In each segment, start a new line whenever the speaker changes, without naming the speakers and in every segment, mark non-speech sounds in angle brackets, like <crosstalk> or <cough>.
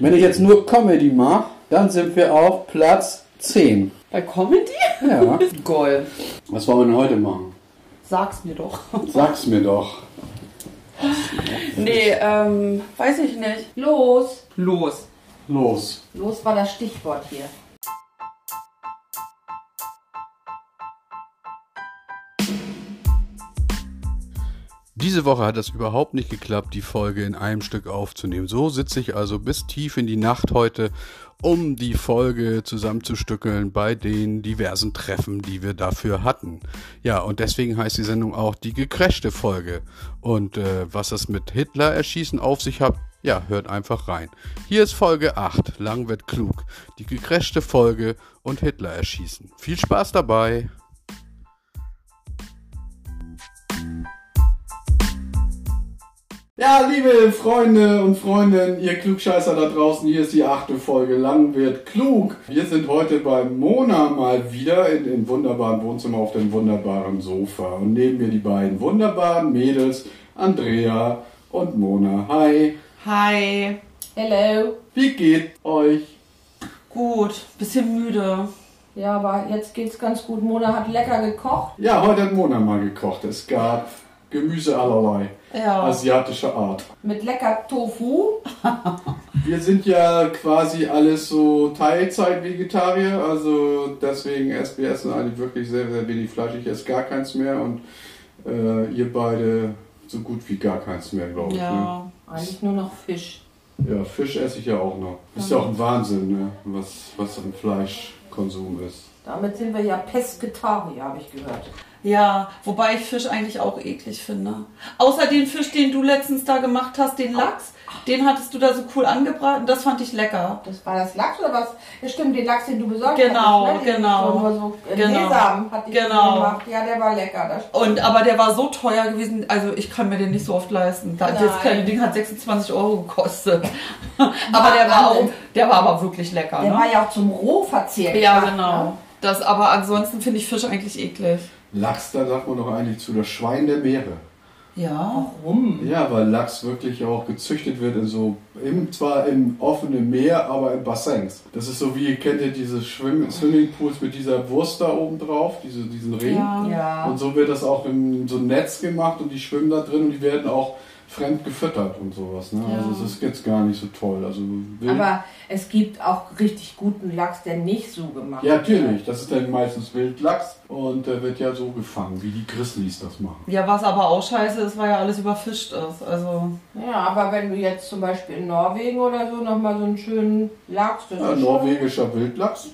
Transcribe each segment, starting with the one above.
Wenn ich jetzt nur Comedy mache, dann sind wir auf Platz 10.
Bei Comedy?
Ja. <laughs>
Goal.
Was wollen wir denn heute machen?
Sag's mir doch. <laughs>
Sag's mir doch.
Nee, ähm, weiß ich nicht.
Los.
Los.
Los.
Los war das Stichwort hier.
Diese Woche hat es überhaupt nicht geklappt, die Folge in einem Stück aufzunehmen. So sitze ich also bis tief in die Nacht heute, um die Folge zusammenzustückeln bei den diversen Treffen, die wir dafür hatten. Ja, und deswegen heißt die Sendung auch die gecrashte Folge. Und äh, was es mit Hitler erschießen auf sich hat, ja, hört einfach rein. Hier ist Folge 8, Lang wird klug, die gecrashte Folge und Hitler erschießen. Viel Spaß dabei! Ja, liebe Freunde und Freundinnen, ihr Klugscheißer da draußen, hier ist die achte Folge Lang wird klug. Wir sind heute bei Mona mal wieder in dem wunderbaren Wohnzimmer auf dem wunderbaren Sofa. Und neben mir die beiden wunderbaren Mädels, Andrea und Mona. Hi,
Hi.
Hello.
wie geht euch?
Gut. Bisschen müde.
Ja, aber jetzt geht's ganz gut. Mona hat lecker gekocht.
Ja, heute hat Mona mal gekocht. Es gab Gemüse allerlei,
Ja.
asiatischer Art.
Mit lecker Tofu. <laughs>
Wir sind ja quasi alles so Teilzeit-Vegetarier, also deswegen essen wir essen eigentlich wirklich sehr, sehr wenig Fleisch. Ich esse gar keins mehr und äh, ihr beide so gut wie gar keins mehr, glaube ich.
Ja.
Eigentlich nur noch Fisch.
Ne? ja, Fisch esse ich ja auch noch. Ist ja auch ein Wahnsinn, ne? was, was an Fleischkonsum ist.
Damit sind wir ja Pesketarier, habe ich gehört.
Ja, wobei ich Fisch eigentlich auch eklig finde. Außer den Fisch, den du letztens da gemacht hast, den Lachs, den hattest du da so cool angebraten, das fand ich lecker.
Das war das Lachs oder was? Ja, stimmt, den Lachs, den du besorgt
Genau,
hattest. ne? Den
genau.
So
Genau.
Sesam hat die
Genau.
gemacht. Ja, der war lecker.
Und aber der war so teuer gewesen, also ich kann mir den nicht so oft leisten. Da, das
Nein.
kleine Ding hat 26 Euro gekostet. <laughs> aber der war auch, der war aber wirklich lecker.
Der
ne?
war ja auch zum Rohverzehr.
Ja,
gemacht,
genau.
ne?
Das, aber ansonsten finde ich Fisch eigentlich eklig.
Lachs, da sagt man doch eigentlich zu, das Schwein der Meere.
Ja.
Warum?
Ja, weil Lachs wirklich auch gezüchtet wird in so, im, zwar im offenen Meer, aber in Bassins. Das ist so wie, kennt ihr diese Schwimm Swimmingpools mit dieser Wurst da oben drauf, diese, diesen Ring?
Ja.
Ja.
Und so wird das auch in so ein Netz gemacht und die schwimmen da drin und die werden auch fremd gefüttert und sowas. Ne?
Ja.
Also es ist jetzt gar nicht so toll. Also wild-
Aber es gibt auch richtig guten Lachs, der nicht so gemacht
ja,
wird.
natürlich. Das ist dann meistens Wildlachs und der wird ja so gefangen, wie die Grizzlies das machen.
Ja, was aber auch scheiße ist, weil ja alles überfischt ist. Also,
Ja, aber wenn du jetzt zum Beispiel in Norwegen oder so nochmal so einen schönen Lachs, das
Ja,
ist schon,
norwegischer Wildlachs.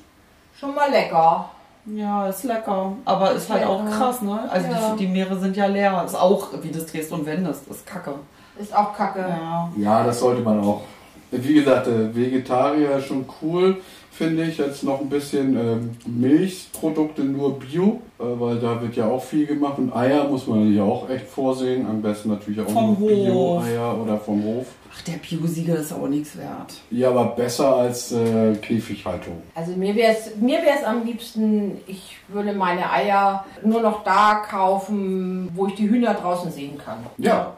schon mal lecker.
Ja, ist lecker. Aber ist halt auch
Lecker.
krass, ne? Also
Ja.
die, die Meere sind ja leer. Ist auch, wie das drehst und wendest, ist kacke.
Ist auch kacke.
Ja.
Ja, das sollte man auch. Wie gesagt, äh, Vegetarier ist schon cool, finde ich. Jetzt noch ein bisschen ähm, Milchprodukte nur Bio, äh, weil da wird ja auch viel gemacht. Und Eier muss man ja auch echt vorsehen. Am besten natürlich auch
Vom
nur. Bio-Eier oder vom Hof.
Ach, der Biosiegel ist auch nichts wert.
Ja, aber besser als äh, Käfighaltung.
Also mir wäre es mir wär's am liebsten, ich würde meine Eier nur noch da kaufen, wo ich die Hühner draußen sehen kann.
Ja,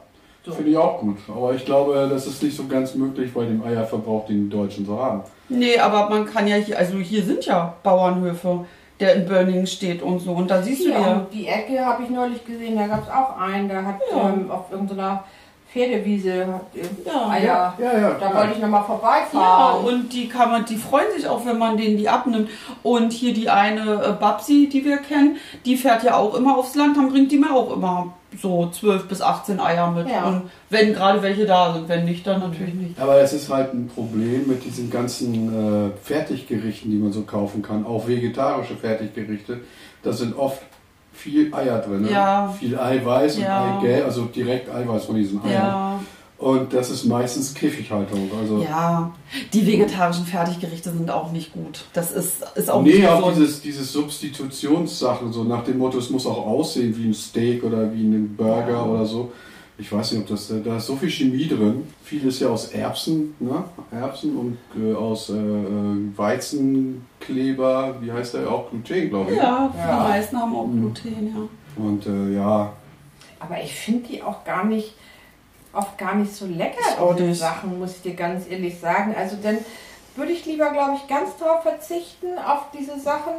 So.
finde ich auch gut. Aber ich glaube, das ist nicht so ganz möglich bei dem Eierverbrauch, den die Deutschen so haben.
Nee, aber man kann ja hier, also hier sind ja Bauernhöfe, der in Börningen steht und so. Und da siehst du
Hier
ja.
die Ecke habe ich neulich gesehen, da gab es auch einen, der hat
Ja.
ähm, auf irgendeiner Pferdewiese
Ja.
Eier.
Ja, ja.
Da
klar.
wollte ich nochmal
Ja,
vorbeifahren.
und die kann man, die freuen sich auch, wenn man denen die abnimmt. Und hier die eine äh, Babsi, die wir kennen, die fährt ja auch immer aufs Land, dann bringt die mir auch immer so 12 bis 18 Eier mit.
Ja.
Und wenn gerade welche da sind, wenn nicht, dann natürlich nicht.
Aber es ist halt ein Problem mit diesen ganzen äh, Fertiggerichten, die man so kaufen kann, auch vegetarische Fertiggerichte. Da sind oft viel Eier drin, ne?
Ja.
viel Eiweiß
Ja.
und Eigelb, also direkt Eiweiß von diesen Eiern.
Ja,
Und das ist meistens Käfighaltung. Also
ja. Die vegetarischen Fertiggerichte sind auch nicht gut. Das ist, ist auch
nee,
nicht
auch
gesund.
dieses, dieses Substitutionssachen, so nach dem Motto, es muss auch aussehen wie ein Steak oder wie ein Burger
Ja.
oder so. Ich weiß nicht, ob das, da ist so viel Chemie drin. Vieles ja aus Erbsen, ne? Erbsen und äh, aus äh, äh, Weizenkleber, wie heißt der auch? Gluten, glaube ich.
Ja,
Ja.
die meisten haben auch Gluten, ja.
Und äh, ja,
Aber ich finde die auch gar nicht oft gar nicht so lecker, diese. Sachen, muss ich dir ganz ehrlich sagen. Also dann würde ich lieber, glaube ich, ganz drauf verzichten, auf diese Sachen.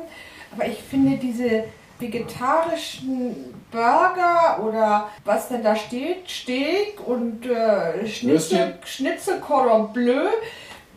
Aber ich finde diese vegetarischen Burger oder was denn da steht, Steak und äh, Schnitzel. Schnitzel Cordon Bleu,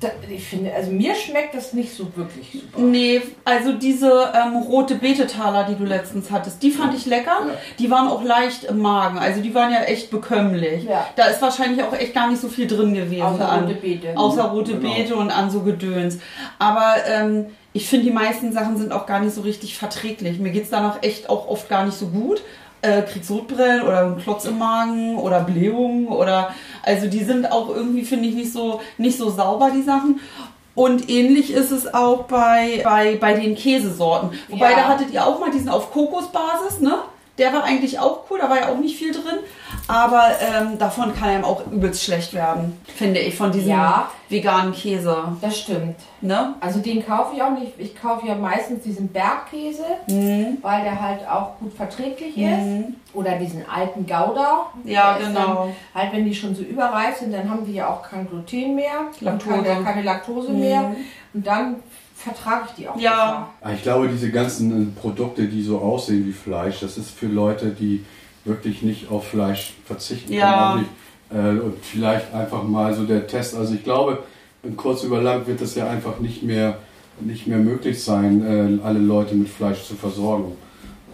da, ich finde, also mir schmeckt das nicht so wirklich super.
Nee, also diese ähm, rote Beetetaler, die du letztens hattest, die fand ich lecker.
Ja.
Die waren auch leicht im Magen. Also die waren ja echt bekömmlich.
Ja.
Da ist wahrscheinlich auch echt gar nicht so viel drin gewesen.
Außer
an,
rote Beete.
Außer rote
Genau.
Beete und an so Gedöns. Aber ähm, ich finde, die meisten Sachen sind auch gar nicht so richtig verträglich. Mir geht's danach echt auch oft gar nicht so gut. Äh, krieg Sodbrillen oder einen Klotz im Magen oder Blähungen oder also die sind auch irgendwie finde ich nicht so nicht so sauber die Sachen und ähnlich ist es auch bei, bei, bei den Käsesorten. Wobei,
Ja.
da hattet ihr auch mal diesen auf Kokosbasis, ne? Der war eigentlich auch cool, da war ja auch nicht viel drin. Aber ähm, davon kann einem auch übelst schlecht werden, finde ich, von diesem
Ja.
veganen Käse.
Das stimmt.
Ne?
Also den kaufe ich auch nicht. Ich kaufe ja meistens diesen Bergkäse,
Mhm.
weil der halt auch gut verträglich ist. Oder diesen alten Gouda.
Ja,
Der
genau.
Dann, halt wenn die schon so überreif sind, dann haben die ja auch kein Gluten mehr.
Laktose.
Und keine, keine Laktose mehr. Und dann vertrage ich die auch
Ja.
Ah, Ich glaube, diese ganzen äh, Produkte, die so aussehen wie Fleisch, das ist für Leute, die wirklich nicht auf Fleisch verzichten
Ja.
nicht. Äh, Und vielleicht einfach mal so der Test. Also ich glaube, in kurz über lang wird es ja einfach nicht mehr, nicht mehr möglich sein, äh, alle Leute mit Fleisch zu versorgen.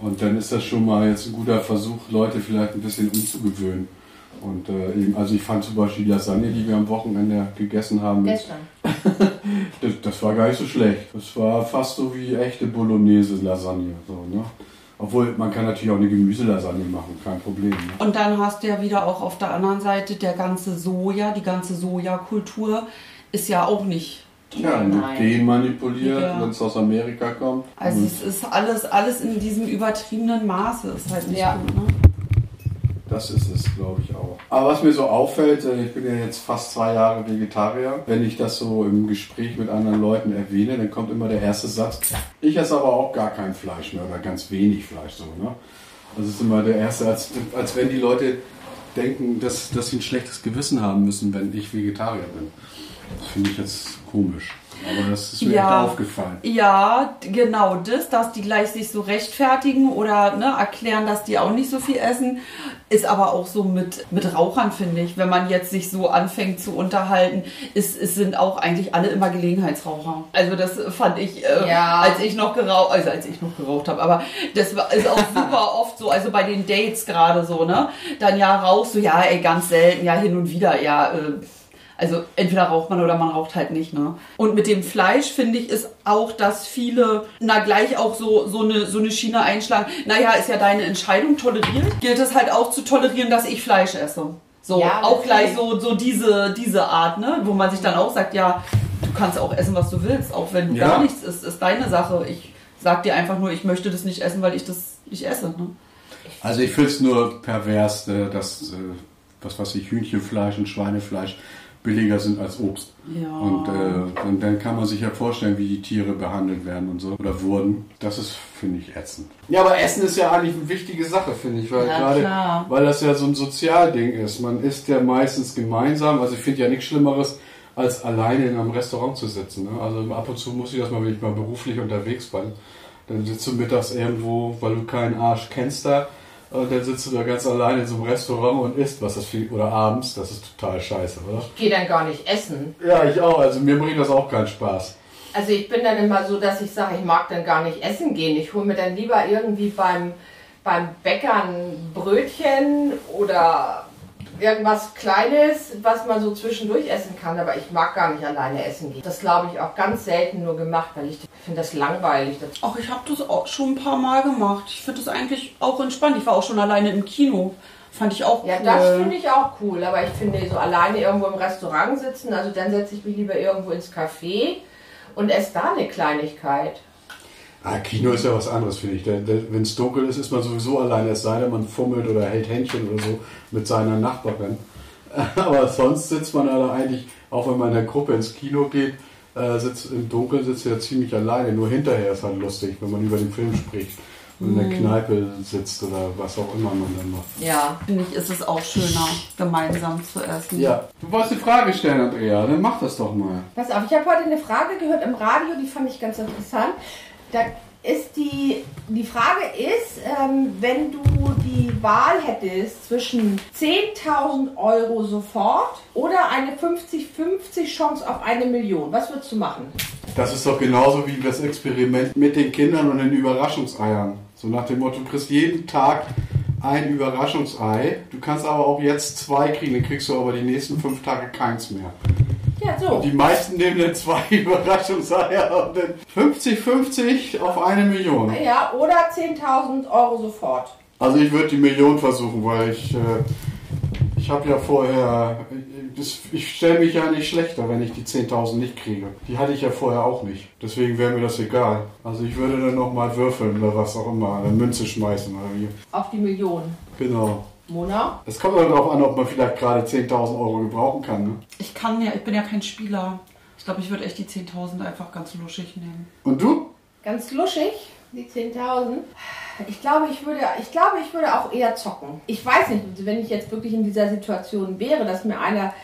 Und dann ist das schon mal jetzt ein guter Versuch, Leute vielleicht ein bisschen umzugewöhnen. Und äh, eben, also ich fand zum Beispiel die Lasagne, die wir am Wochenende gegessen haben,
Gestern. <laughs>
das, das war gar nicht so schlecht. Das war fast so wie echte Bolognese-Lasagne. So, ne? Obwohl, man kann natürlich auch eine Gemüselasagne machen, kein Problem. Ne?
Und dann hast du ja wieder auch auf der anderen Seite der ganze Soja, die ganze Sojakultur ist ja auch nicht.
Ja, mit
Nein.
Gen manipuliert,
Ja.
wenn es aus Amerika kommt.
Also es ist alles, alles in diesem übertriebenen Maße. Ist halt nicht
Ja.
gut, ne?
Das ist es, glaube ich auch. Aber was mir so auffällt, äh, ich bin ja jetzt fast zwei Jahre Vegetarier. Wenn ich das so im Gespräch mit anderen Leuten erwähne, dann kommt immer der erste Satz. Ich esse aber auch gar kein Fleisch mehr oder ganz wenig Fleisch. So, ne? Das ist immer der erste, als, als wenn die Leute denken, dass, dass sie ein schlechtes Gewissen haben müssen, wenn ich Vegetarier bin. Das finde ich jetzt komisch. Aber das ist mir
Ja.
echt aufgefallen.
Ja, genau das, dass die gleich sich so rechtfertigen oder ne, erklären, dass die auch nicht so viel essen, ist aber auch so mit, mit Rauchern, finde ich. Wenn man jetzt sich so anfängt zu unterhalten, ist, es sind auch eigentlich alle immer Gelegenheitsraucher. Also das fand ich, äh,
Ja.
als ich noch geraucht, also als ich noch geraucht habe, aber das war, ist auch <laughs> super oft so, also bei den Dates gerade so, ne? Dann ja rauchst du, ja, ey, ganz selten, ja, hin und wieder, ja, äh, also entweder raucht man oder man raucht halt nicht, ne? Und mit dem Fleisch finde ich ist auch, dass viele na gleich auch so so eine so eine Schiene einschlagen. Naja, ist ja deine Entscheidung toleriert. Gilt es halt auch zu tolerieren, dass ich Fleisch esse. So
Ja,
auch gleich so so diese diese Art, ne? Wo man sich dann auch sagt, ja, du kannst auch essen, was du willst, auch wenn du
Ja.
gar nichts isst, ist deine Sache. Ich sag dir einfach nur, ich möchte das nicht essen, weil ich das nicht esse. Ne?
Also ich finde es nur pervers, äh, dass, äh, was weiß ich, Hühnchenfleisch und Schweinefleisch billiger sind als Obst.
Ja.
Und äh, dann, dann kann man sich ja vorstellen, wie die Tiere behandelt werden und so. Oder wurden. Das ist, finde ich, ätzend. Ja, aber Essen ist ja eigentlich eine wichtige Sache, finde ich. Weil
Ja,
gerade,
klar.
weil das ja so ein Sozialding ist. Man isst ja meistens gemeinsam. Also ich finde ja nichts Schlimmeres, als alleine in einem Restaurant zu sitzen. Ne? Also ab und zu muss ich das mal, wenn ich mal beruflich unterwegs bin. Dann sitzt du mittags irgendwo, weil du keinen Arsch kennst da. Und dann sitzt du da ganz alleine in so einem Restaurant und isst was. Das viel, oder abends. Das ist total scheiße, oder?
Ich gehe dann gar nicht essen.
Ja, ich auch. Also mir bringt das auch keinen Spaß.
Also ich bin dann immer so, dass ich sage, ich mag dann gar nicht essen gehen. Ich hole mir dann lieber irgendwie beim, beim Bäcker ein Brötchen oder irgendwas Kleines, was man so zwischendurch essen kann. Aber ich mag gar nicht alleine essen gehen. Das glaube ich auch ganz selten nur gemacht, weil ich finde das langweilig.
Ach, ich habe das auch schon ein paar Mal gemacht. Ich finde das eigentlich auch entspannt. Ich war auch schon alleine im Kino. Fand ich auch
Ja,
cool.
das finde ich auch cool, aber ich finde so alleine irgendwo im Restaurant sitzen, also dann setze ich mich lieber irgendwo ins Café und esse da eine Kleinigkeit.
Ah, Kino ist ja was anderes, finde ich. Wenn es dunkel ist, ist man sowieso alleine, es sei denn, man fummelt oder hält Händchen oder so mit seiner Nachbarin. <laughs> Aber sonst sitzt man da eigentlich, auch wenn man in der Gruppe ins Kino geht, äh, sitzt im Dunkeln sitzt ja ziemlich alleine. Nur hinterher ist halt lustig, wenn man über den Film spricht. in der Kneipe sitzt oder was auch immer man dann macht.
Ja, finde ich, ist es auch schöner, gemeinsam zu essen.
Ja, du wolltest eine Frage stellen, Andrea, dann mach das doch mal.
Pass auf, ich habe heute eine Frage gehört im Radio, die fand ich ganz interessant. Da ist die, die Frage ist, ähm, wenn du die Wahl hättest zwischen 10.000 Euro sofort oder eine 50-50 Chance auf eine Million, was würdest du machen?
Das ist doch genauso wie das Experiment mit den Kindern und den Überraschungseiern. So nach dem Motto, du kriegst jeden Tag ein Überraschungsei. Du kannst aber auch jetzt zwei kriegen, dann kriegst du aber die nächsten fünf Tage keins mehr.
Ja, so.
Die meisten nehmen dann zwei <laughs> Überraschungseier und dann 50-50 auf eine Million.
Ja, oder 10.000 Euro sofort.
Also ich würde die Million versuchen, weil ich, äh, ich habe ja vorher, das, ich stelle mich ja nicht schlechter, wenn ich die 10.000 nicht kriege. Die hatte ich ja vorher auch nicht. Deswegen wäre mir das egal. Also ich würde dann nochmal würfeln oder was auch immer, eine Münze schmeißen oder wie.
Auf die Million.
Genau.
Mona?
Es kommt dann darauf an, ob man vielleicht gerade 10.000 Euro gebrauchen kann. Ne?
Ich kann ja, ich bin ja kein Spieler. Ich glaube, ich würde echt die 10.000 einfach ganz luschig nehmen.
Und du?
Ganz luschig, die 10.000. Ich glaube, ich würde, ich glaube, ich würde auch eher zocken. Ich weiß nicht, wenn ich jetzt wirklich in dieser Situation wäre, dass mir einer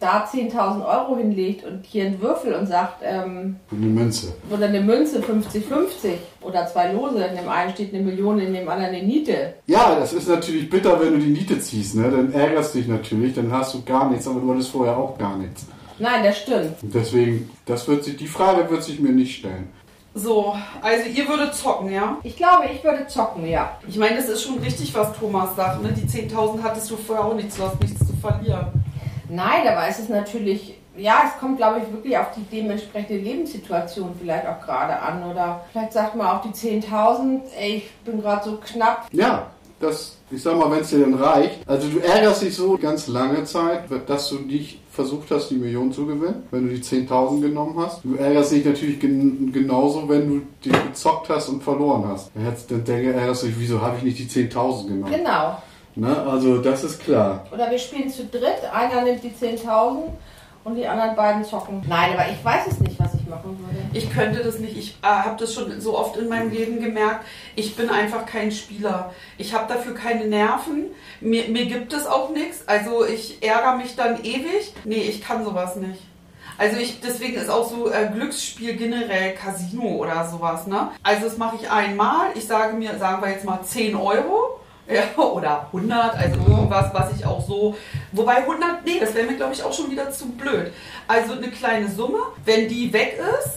da 10.000 Euro hinlegt und hier einen Würfel und sagt, ähm,
Eine Münze.
oder eine Münze 50-50 oder zwei Lose, in dem einen steht eine Million, in dem anderen eine Niete.
Ja, das ist natürlich bitter, wenn du die Niete ziehst. Ne? Dann ärgerst du dich natürlich, dann hast du gar nichts, aber du hattest vorher auch gar nichts.
Nein, das stimmt.
Und deswegen, das wird sich, die Frage wird sich mir nicht stellen.
So, also ihr würdet zocken, ja?
Ich glaube, ich würde zocken, ja.
Ich meine, das ist schon richtig, was Thomas sagt. Ne? Die 10.000 hattest du vorher auch nichts, du hast nichts zu verlieren.
Nein, aber es ist natürlich, ja, es kommt, glaube ich, wirklich auf die dementsprechende Lebenssituation vielleicht auch gerade an. Oder vielleicht sagt man auch die 10.000, ey, ich bin gerade so knapp.
Ja, das, ich sag mal, wenn es dir dann reicht. Also du ärgerst dich so ganz lange Zeit, dass du nicht versucht hast, die Million zu gewinnen, wenn du die 10.000 genommen hast. Du ärgerst dich natürlich gen genauso, wenn du die gezockt hast und verloren hast. Dann, dann ärgerst du dich, wieso habe ich nicht die 10.000 genommen?
Genau.
Ne? Also das ist klar.
Oder wir spielen zu dritt, einer nimmt die 10.000 und die anderen beiden zocken. Nein, aber ich weiß es nicht, was ich machen würde.
Ich könnte das nicht. Ich äh, habe das schon so oft in meinem Leben gemerkt. Ich bin einfach kein Spieler. Ich habe dafür keine Nerven. Mir, mir gibt es auch nichts. Also ich ärgere mich dann ewig. Nee, ich kann sowas nicht. Also ich, deswegen ist auch so äh, Glücksspiel generell Casino oder sowas, ne? Also das mache ich einmal. Ich sage mir, sagen wir jetzt mal 10 Euro. Ja, oder 100, also irgendwas, was ich auch so. Wobei 100, nee, das wäre mir glaube ich auch schon wieder zu blöd. Also eine kleine Summe, wenn die weg ist,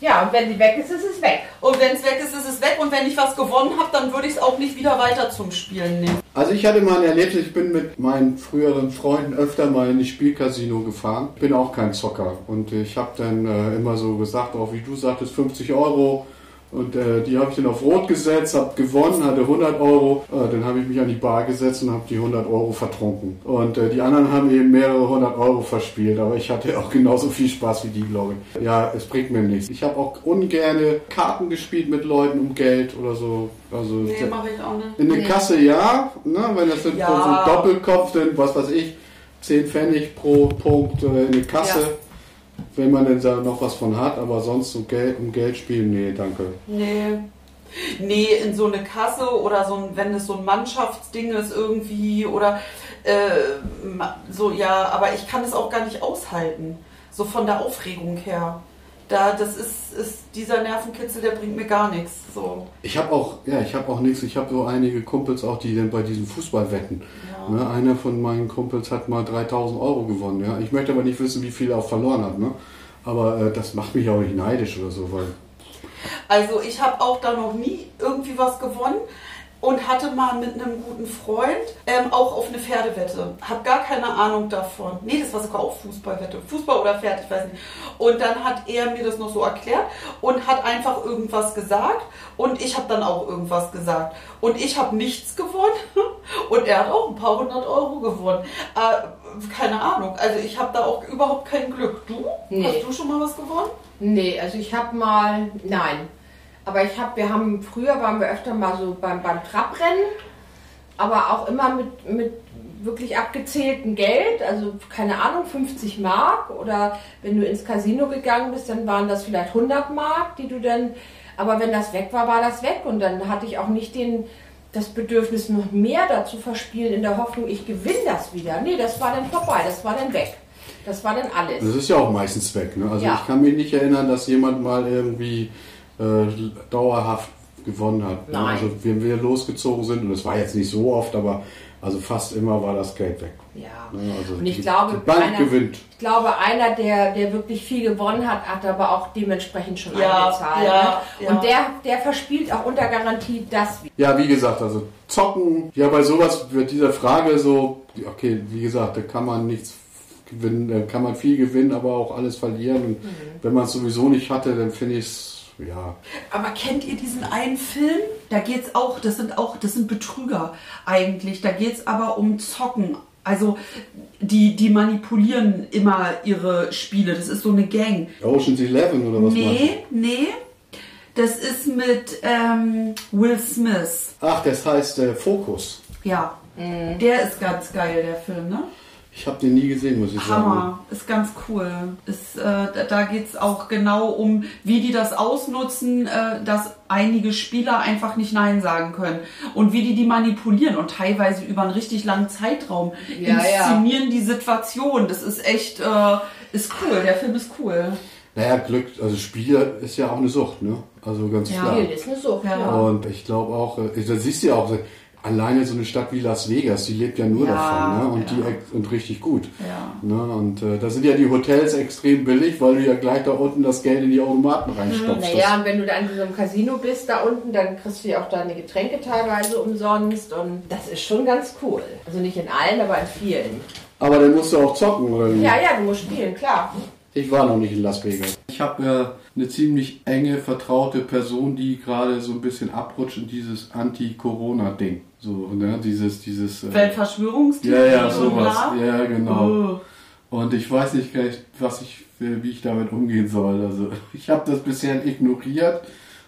Ja, und wenn sie weg ist, ist es weg.
und wenn es weg ist, ist es weg. Und wenn ich was gewonnen habe, dann würde ich es auch nicht wieder weiter zum Spielen nehmen.
Also ich hatte mal ein Erlebnis, ich bin mit meinen früheren Freunden öfter mal in die Spielcasino gefahren. Bin auch kein Zocker und ich habe dann äh, immer so gesagt, auch wie du sagtest, 50 Euro. Und äh, die habe ich dann auf Rot gesetzt, habe gewonnen, hatte 100 Euro. Äh, dann habe ich mich an die Bar gesetzt und habe die 100 Euro vertrunken. Und äh, die anderen haben eben mehrere hundert Euro verspielt. Aber ich hatte <laughs> auch genauso viel Spaß wie die, glaube ich. Ja, es bringt mir nichts. Ich habe auch ungerne Karten gespielt mit Leuten um Geld oder so. Also
Nee, mache ich auch nicht.
in der
Nee.
Kasse ja, ne, wenn das sind
Ja.
so ein Doppelkopf, dann was weiß ich, 10 Pfennig pro Punkt äh, in der Kasse,
Ja.
Wenn man denn da noch was von hat, aber sonst so Geld, um Geld spielen, nee, danke.
Nee. Nee, in so eine Kasse oder so ein, wenn es so ein Mannschaftsding ist irgendwie oder äh, so, ja, aber ich kann es auch gar nicht aushalten. So von der Aufregung her. Da, das ist, ist dieser Nervenkitzel, der bringt mir gar nichts. So.
Ich habe auch, ja, ich habe auch nichts, ich habe so einige Kumpels auch, die dann bei diesen Fußball wetten.
Ja.
Ne, einer von meinen Kumpels hat mal 3000 Euro gewonnen, ja. Ich möchte aber nicht wissen, wie viel er auch verloren hat, ne. Aber äh, das macht mich auch nicht neidisch oder so, weil
Also ich habe auch da noch nie irgendwie was gewonnen und hatte mal mit einem guten Freund ähm, auch auf eine Pferdewette. Hab gar keine Ahnung davon. Nee, das war sogar auch Fußballwette. Fußball oder Pferd, ich weiß nicht. Und dann hat er mir das noch so erklärt und hat einfach irgendwas gesagt und ich habe dann auch irgendwas gesagt. Und ich habe nichts gewonnen <laughs> und er hat auch ein paar hundert Euro gewonnen. Äh, keine Ahnung. Also ich habe da auch überhaupt kein Glück. Du?
Nee.
Hast du schon mal was gewonnen?
Nee, also ich habe mal, nein. Aber ich habe, wir haben, früher waren wir öfter mal so beim, beim Trabrennen, aber auch immer mit, mit wirklich abgezähltem Geld, also keine Ahnung, 50 Mark oder wenn du ins Casino gegangen bist, dann waren das vielleicht 100 Mark, die du dann Aber wenn das weg war, war das weg. Und dann hatte ich auch nicht den, das Bedürfnis, noch mehr dazu verspielen, in der Hoffnung, ich gewinne das wieder. Nee, das war dann vorbei, das war dann weg. Das war dann alles.
Das ist ja auch meistens weg. Ne? Also
Ja.
ich kann mich nicht erinnern, dass jemand mal irgendwie äh, dauerhaft gewonnen hat. Ne?
Nein.
Also wenn wir losgezogen sind, und das war jetzt nicht so oft, aber also fast immer war das Geld weg.
Ja.
Ne? Also
Und ich
die,
glaube,
die Bank
einer-
gewinnt.
Ich glaube, einer, der, der wirklich viel gewonnen hat, hat aber auch dementsprechend schon
Ja,
eingezahlt.
ja,
ne?
ja.
Und der, der verspielt auch unter Garantie das.
Ja, wie gesagt, also zocken. Ja, bei sowas wird dieser Frage so, okay, wie gesagt, da kann man nichts gewinnen, da kann man viel gewinnen, aber auch alles verlieren. Und
Mhm.
wenn man es sowieso nicht hatte, dann finde ich es, ja,
Aber kennt ihr diesen einen Film? Da geht's auch, das sind auch, das sind Betrüger eigentlich. Da geht's aber um Zocken. Also die, die manipulieren immer ihre Spiele. Das ist so eine Gang.
Ocean's Eleven oder was meinst
Nee, nee. Das ist mit ähm, Will Smith.
Ach, das heißt äh, Fokus.
Ja.
Mhm.
Der ist ganz geil, der Film, ne?
Ich habe den nie gesehen, muss ich sagen.
Hammer, ist ganz cool. Ist, äh, da- da geht's auch genau um, wie die das ausnutzen, äh, dass einige Spieler einfach nicht Nein sagen können. Und wie die die manipulieren und teilweise über einen richtig langen Zeitraum
Ja,
inszenieren die Situation. Das ist echt, äh, ist cool. Der Film ist cool.
Naja, Glück, also Spiel ist ja auch eine Sucht, ne? Also ganz
Ja.
klar.
Spiel ist eine Sucht.
Ja.
Ja.
Und ich glaube auch, äh, da siehst du ja auch, alleine so eine Stadt wie Las Vegas, die lebt ja nur
Ja,
davon, ne? Und
ja.
die und richtig gut.
Ja.
Ne? Und äh, da sind ja die Hotels extrem billig, weil du ja gleich da unten das Geld in die Automaten reinstopfst.
Naja, und wenn du da in diesem Casino bist, da unten, dann kriegst du ja auch deine Getränke teilweise umsonst. Und das ist schon ganz cool. Also nicht in allen, aber in vielen.
Aber dann musst du auch zocken, oder wie?
Ja, ja, du musst spielen, klar.
Ich war noch nicht in Las Vegas. Ich habe ja eine ziemlich enge, vertraute Person, die gerade so ein bisschen abrutscht in dieses Anti-Corona-Ding. So, ne? Dieses, dieses. äh,
Weltverschwörungstheorie
Ja, ja,
und
sowas. Ja, genau.
Oh.
Und ich weiß nicht gleich, was ich, äh, wie ich damit umgehen soll. Also <laughs> ich habe das bisher ignoriert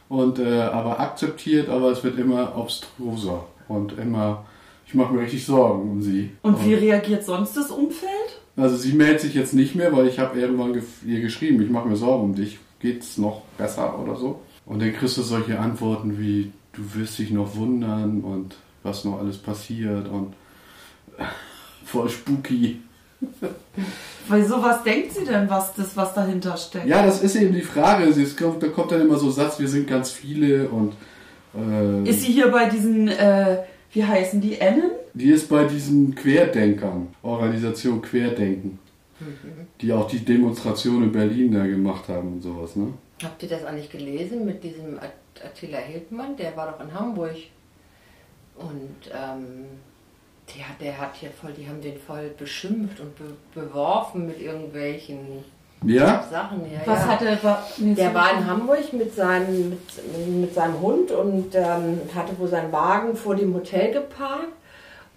und äh, aber akzeptiert, aber es wird immer obstruser und immer. Ich mache mir richtig Sorgen um sie.
Und wie reagiert sonst das Umfeld?
Also sie meldet sich jetzt nicht mehr, weil ich habe irgendwann ihr geschrieben, ich mache mir Sorgen um dich. Geht's noch besser oder so? Und dann kriegst du solche Antworten wie, du wirst dich noch wundern und was noch alles passiert und äh, voll spooky.
Weil sowas denkt sie denn, was das, was dahinter steckt?
Ja, das ist eben die Frage. Es kommt, da kommt dann immer so Satz, wir sind ganz viele und äh,
Ist sie hier bei diesen, äh, wie heißen die, Ennen?
die ist bei diesen Querdenkern, Organisation Querdenken, die auch die Demonstration in Berlin da gemacht haben und sowas, ne?
Habt ihr das eigentlich gelesen mit diesem At- Attila Hildmann? Der war doch in Hamburg. Und ähm, der, der hat hier voll, die haben den voll beschimpft und be beworfen mit irgendwelchen
Ja?
Sachen. Ja,
Was
ja.
hat er? War, nee,
Der war in Hamburg mit seinem, mit, mit seinem Hund und ähm, hatte wohl seinen Wagen vor dem Hotel geparkt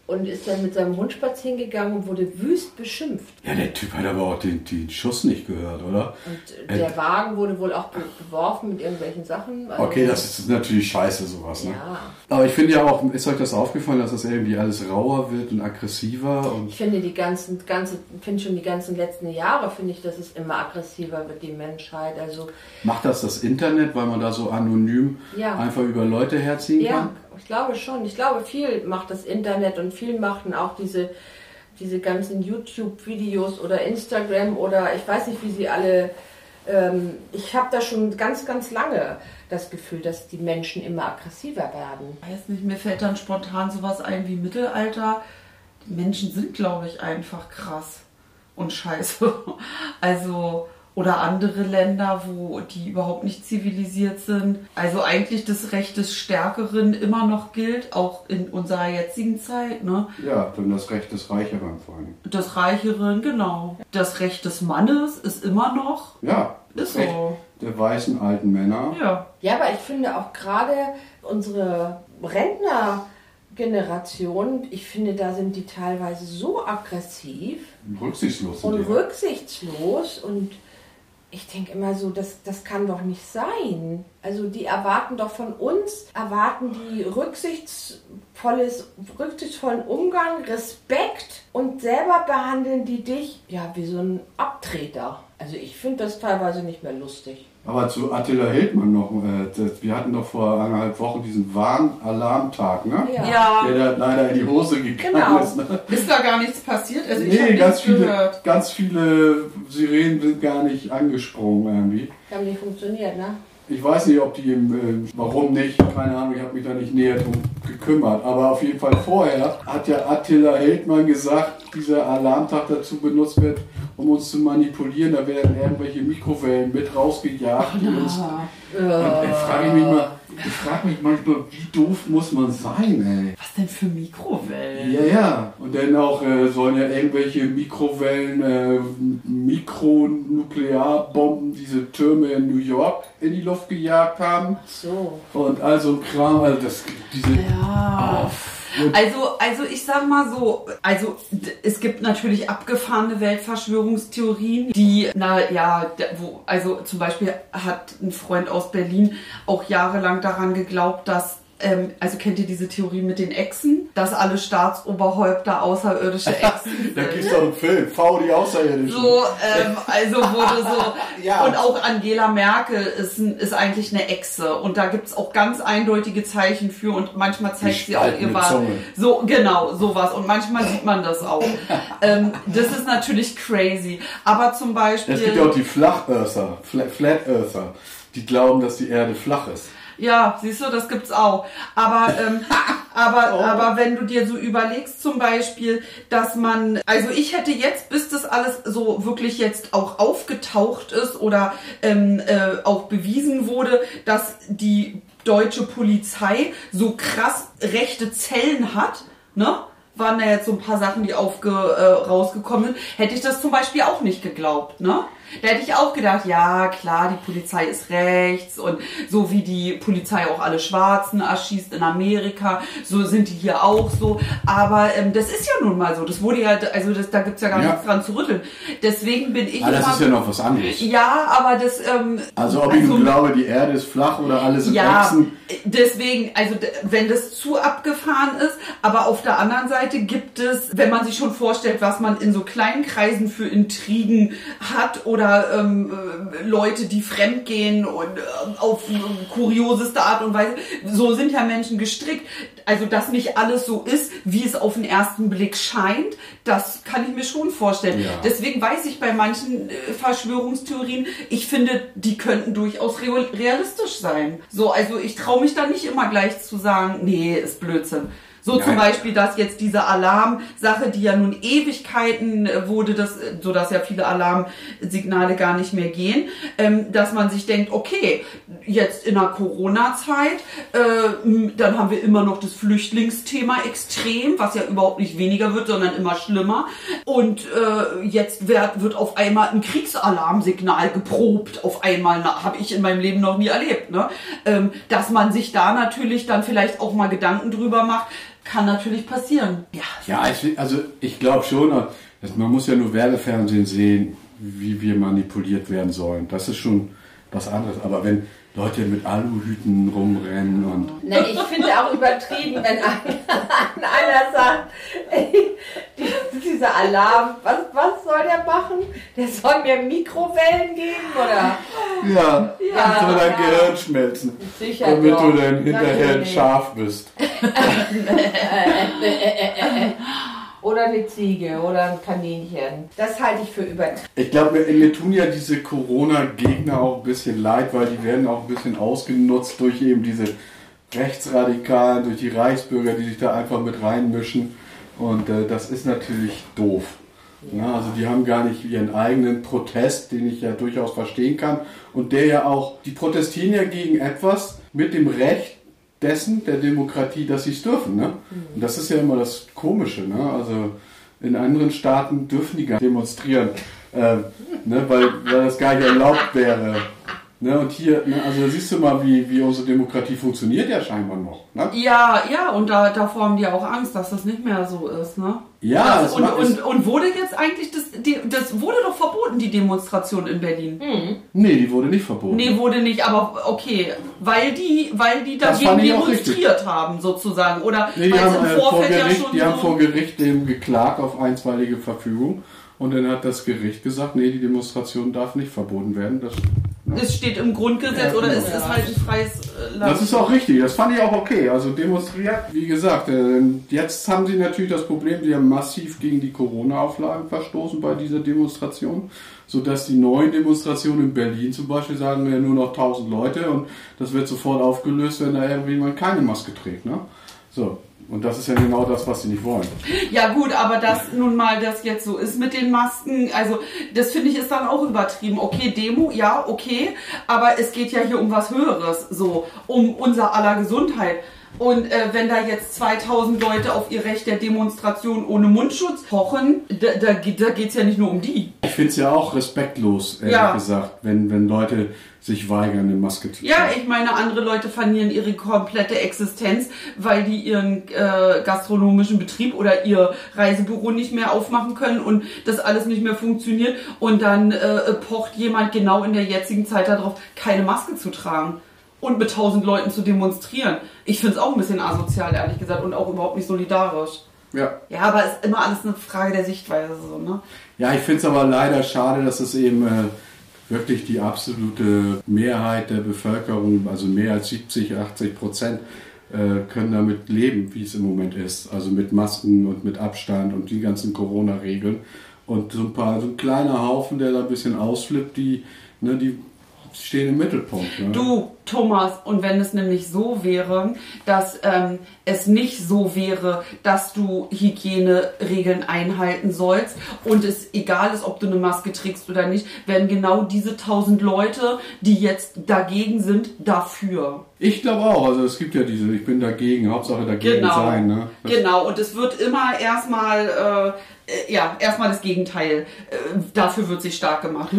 und ist dann mit seinem Hund spazieren gegangen und wurde wüst beschimpft.
Ja, der Typ hat aber auch den, den Schuss nicht gehört, oder?
Und äh, der Wagen wurde wohl auch be beworfen mit irgendwelchen Sachen. Also,
Okay, das ist natürlich scheiße, sowas, ne?
Ja.
Aber ich finde ja auch, ist euch das aufgefallen, dass das irgendwie alles rauer wird und aggressiver und
Ich finde die ganzen, ganze, finde schon die ganzen letzten Jahre, finde ich, dass es immer aggressiver wird, die Menschheit. Also,
macht das das Internet, weil man da so anonym
Ja.
einfach über Leute herziehen
ja,
kann?
Ich glaube schon. Ich glaube, viel macht das Internet und viel machen auch diese, diese ganzen YouTube-Videos oder Instagram oder ich weiß nicht, wie sie alle. Ähm, ich habe da schon ganz, ganz lange das Gefühl, dass die Menschen immer aggressiver werden.
Ich weiß nicht, mir fällt dann spontan sowas ein wie Mittelalter. Die Menschen sind, glaube ich, einfach krass und scheiße. <laughs> Also, oder andere Länder, wo die überhaupt nicht zivilisiert sind. Also eigentlich das Recht des Stärkeren immer noch gilt, auch in unserer jetzigen Zeit. Ne?
Ja, dann das Recht des Reicheren vor allem.
Das Reicheren, genau. Das Recht des Mannes ist immer noch.
Ja,
Ist
Recht
so.
der weißen alten Männer.
Ja.
Ja, aber ich finde auch gerade unsere Rentnergeneration, ich finde, da sind die teilweise so aggressiv
Rücksichtslos
und rücksichtslos und ich denke immer so, das, das kann doch nicht sein. Also die erwarten doch von uns, erwarten die rücksichtsvolles, rücksichtsvollen Umgang, Respekt und selber behandeln die dich ja wie so ein Abtreter. Also ich finde das teilweise nicht mehr lustig.
Aber zu Attila Hildmann noch, äh, wir hatten doch vor eineinhalb Wochen diesen Warnalarmtag, ne?
Ja.
Der da leider in die Hose gegangen
Genau.
ist. Ne?
Ist da gar nichts passiert? Also ich
Nee,
habe
ganz viele,
gehört.
ganz viele Sirenen sind gar nicht angesprungen irgendwie.
Haben nicht funktioniert, ne?
Ich weiß nicht, ob die, im, äh, warum nicht, keine Ahnung, ich habe mich da nicht näher drum gekümmert. Aber auf jeden Fall vorher hat ja Attila Hildmann gesagt, dieser Alarmtag dazu benutzt wird, um uns zu manipulieren. Da werden irgendwelche Mikrowellen mit rausgejagt. die uns,
Ah,
und ich frage mich mal, ich frage mich manchmal, wie doof muss man sein, ey?
was denn für Mikrowellen?
Ja, ja. Und dann auch äh, sollen ja irgendwelche Mikrowellen, äh, Mikronuklearbomben diese Türme in New York in die Luft gejagt haben.
So.
Und also Kram, also das, diese.
Ja. Also, also ich sag mal so, also es gibt natürlich abgefahrene Weltverschwörungstheorien, die, na ja, d- wo, also zum Beispiel hat ein Freund aus Berlin auch jahrelang daran geglaubt, dass ähm, also kennt ihr diese Theorie mit den Echsen, dass alle Staatsoberhäupter außerirdische Echsen
Da
sind?
gibt's doch einen Film, V, die Außerirdischen.
So, ähm, also wurde so. <laughs>
Ja.
Und auch Angela Merkel ist, ist eigentlich eine Echse. Und da gibt's auch ganz eindeutige Zeichen für. Und manchmal zeigt sie auch ihr.
Zunge.
So, genau, sowas. Und manchmal sieht man das auch. <laughs> ähm, das ist natürlich crazy. Aber zum Beispiel.
Es gibt ja auch die Flachearther, Fla Flat Earther, die glauben, dass die Erde flach ist.
Ja, siehst du, das gibt's auch. Aber, ähm, <laughs> aber,
Oh.
aber wenn du dir so überlegst, zum Beispiel, dass man, also ich hätte jetzt, bis das alles so wirklich jetzt auch aufgetaucht ist oder ähm, äh, auch bewiesen wurde, dass die deutsche Polizei so krass rechte Zellen hat, ne? Waren da jetzt so ein paar Sachen, die aufge, äh, rausgekommen sind, hätte ich das zum Beispiel auch nicht geglaubt, ne? Da hätte ich auch gedacht, ja klar, die Polizei ist rechts und so wie die Polizei auch alle Schwarzen erschießt in Amerika, so sind die hier auch so. Aber ähm, das ist ja nun mal so. Das wurde ja, also das, da gibt's ja gar
Ja.
nichts dran zu rütteln. Deswegen bin ich
Ah, das ist ja noch was anderes.
ja, aber das ähm,
Also ob ich nun glaube, die Erde ist flach oder alles sind
ja,
Echsen.
deswegen, also wenn das zu abgefahren ist, aber auf der anderen Seite gibt es, wenn man sich schon vorstellt, was man in so kleinen Kreisen für Intrigen hat oder ähm, äh, Leute, die fremdgehen und ähm, auf ähm, kurioseste Art und Weise, so sind ja Menschen gestrickt. Also, dass nicht alles so ist, wie es auf den ersten Blick scheint, das kann ich mir schon vorstellen.
Ja.
Deswegen weiß ich bei manchen äh, Verschwörungstheorien, ich finde, die könnten durchaus real- realistisch sein. So, also ich traue mich da nicht immer gleich zu sagen, nee, ist Blödsinn. So zum
Nein.
Beispiel, dass jetzt diese Alarmsache, die ja nun Ewigkeiten äh, wurde, das, äh, so dass ja viele Alarmsignale gar nicht mehr gehen, ähm, dass man sich denkt, okay, jetzt in der Corona-Zeit, äh, dann haben wir immer noch das Flüchtlingsthema extrem, was ja überhaupt nicht weniger wird, sondern immer schlimmer. Und jetzt wird, wird auf einmal ein Kriegsalarmsignal geprobt. Auf einmal habe ich in meinem Leben noch nie erlebt. Ne? Ähm, dass man sich da natürlich dann vielleicht auch mal Gedanken drüber macht, kann natürlich passieren. Ja.
Ja, also ich glaube schon, man muss ja nur Werbefernsehen sehen, wie wir manipuliert werden sollen. Das ist schon was anderes. Aber wenn Leute mit Aluhüten rumrennen und
Ne, ich finde auch übertrieben, wenn <laughs> ein, einer sagt, ey, die, dieser Alarm, was, was soll der machen? Der soll mir Mikrowellen geben oder?
ja,
Ja,
soll dein
ja.
Gehirn schmelzen,
Sicher
damit
doch.
du dann hinterher ein
Natürlich.
Schaf bist. <laughs> <laughs>
Oder eine Ziege oder ein Kaninchen. Das halte ich für übertrieben.
Ich glaube, mir, tun ja diese Corona-Gegner auch ein bisschen leid, weil die werden auch ein bisschen ausgenutzt durch eben diese Rechtsradikalen, durch die Reichsbürger, die sich da einfach mit reinmischen. Und äh, das ist natürlich doof. Ja, also die haben gar nicht ihren eigenen Protest, den ich ja durchaus verstehen kann. Und der ja auch, die protestieren ja gegen etwas mit dem Recht dessen, der Demokratie, dass sie es dürfen. Ne? Und das ist ja immer das Komische. Ne? Also in anderen Staaten dürfen die gar nicht demonstrieren, äh, ne? weil, weil das gar nicht erlaubt wäre. Ne? Und hier, ne? also da siehst du mal, wie, wie unsere Demokratie funktioniert ja scheinbar noch. Ne?
Ja, ja, und da, davor haben die auch Angst, dass das nicht mehr so ist, ne?
Ja,
das,
es
und, und, und wurde jetzt eigentlich, das, die, das wurde doch verboten, die Demonstration in Berlin.
Nee, die wurde nicht verboten.
Nee, wurde nicht, aber okay, weil die, weil die dagegen demonstriert haben, sozusagen. Oder
Nee, die haben,
im
äh, vor
Vorfeld ja
Gericht,
schon
die haben
so-
vor Gericht dem geklagt auf einstweilige Verfügung Und dann hat das Gericht gesagt, nee, die Demonstration darf nicht verboten werden. Das,
Es steht im Grundgesetz
Ja,
oder
genau.
ist es halt ein freies äh, Land?
das ist auch richtig, das fand ich auch okay. Also demonstriert, wie gesagt, äh, jetzt haben sie natürlich das Problem, sie haben massiv gegen die Corona-Auflagen verstoßen bei dieser Demonstration, sodass die neuen Demonstrationen in Berlin zum Beispiel sagen ja nur noch 1000 Leute und das wird sofort aufgelöst, wenn da irgendjemand keine Maske trägt. Ne? So, und das ist ja genau das, was sie nicht wollen.
Ja gut, aber dass nun mal das jetzt so ist mit den Masken, also das finde ich ist dann auch übertrieben. Okay, Demo, ja, okay, aber es geht ja hier um was Höheres, so um unser aller Gesundheit. Und äh, wenn da jetzt 2000 Leute auf ihr Recht der Demonstration ohne Mundschutz pochen, da, da, geht- da geht es ja nicht nur um die.
Ich finde es ja auch respektlos, ehrlich
Ja.
gesagt, wenn, wenn Leute sich weigern, eine Maske zu tragen.
Ja, ich meine, andere Leute verlieren ihre komplette Existenz, weil die ihren äh, gastronomischen Betrieb oder ihr Reisebüro nicht mehr aufmachen können und das alles nicht mehr funktioniert. Und dann äh, pocht jemand genau in der jetzigen Zeit darauf, keine Maske zu tragen und mit tausend Leuten zu demonstrieren. Ich finde es auch ein bisschen asozial, ehrlich gesagt, und auch überhaupt nicht solidarisch.
ja.
Ja, aber es ist immer alles eine Frage der Sichtweise, so, ne?
Ja, ich finde es aber leider schade, dass es eben äh, wirklich die absolute Mehrheit der Bevölkerung, also mehr als 70, 80 Prozent, äh, können damit leben, wie es im Moment ist. Also mit Masken und mit Abstand und die ganzen Corona-Regeln. Und so ein paar, so ein kleiner Haufen, der da ein bisschen ausflippt, die, ne, die stehen im Mittelpunkt. Ne?
Du, Thomas, und wenn es nämlich so wäre, dass ähm, es nicht so wäre, dass du Hygieneregeln einhalten sollst und es egal ist, ob du eine Maske trägst oder nicht, werden genau diese tausend Leute, die jetzt dagegen sind, dafür.
Ich glaube auch, also es gibt ja diese, ich bin dagegen, Hauptsache dagegen
Genau.
sein. Ne? Das-
Genau, und es wird immer erstmal, äh, äh, ja, erstmal das Gegenteil. Äh, dafür wird sich stark gemacht.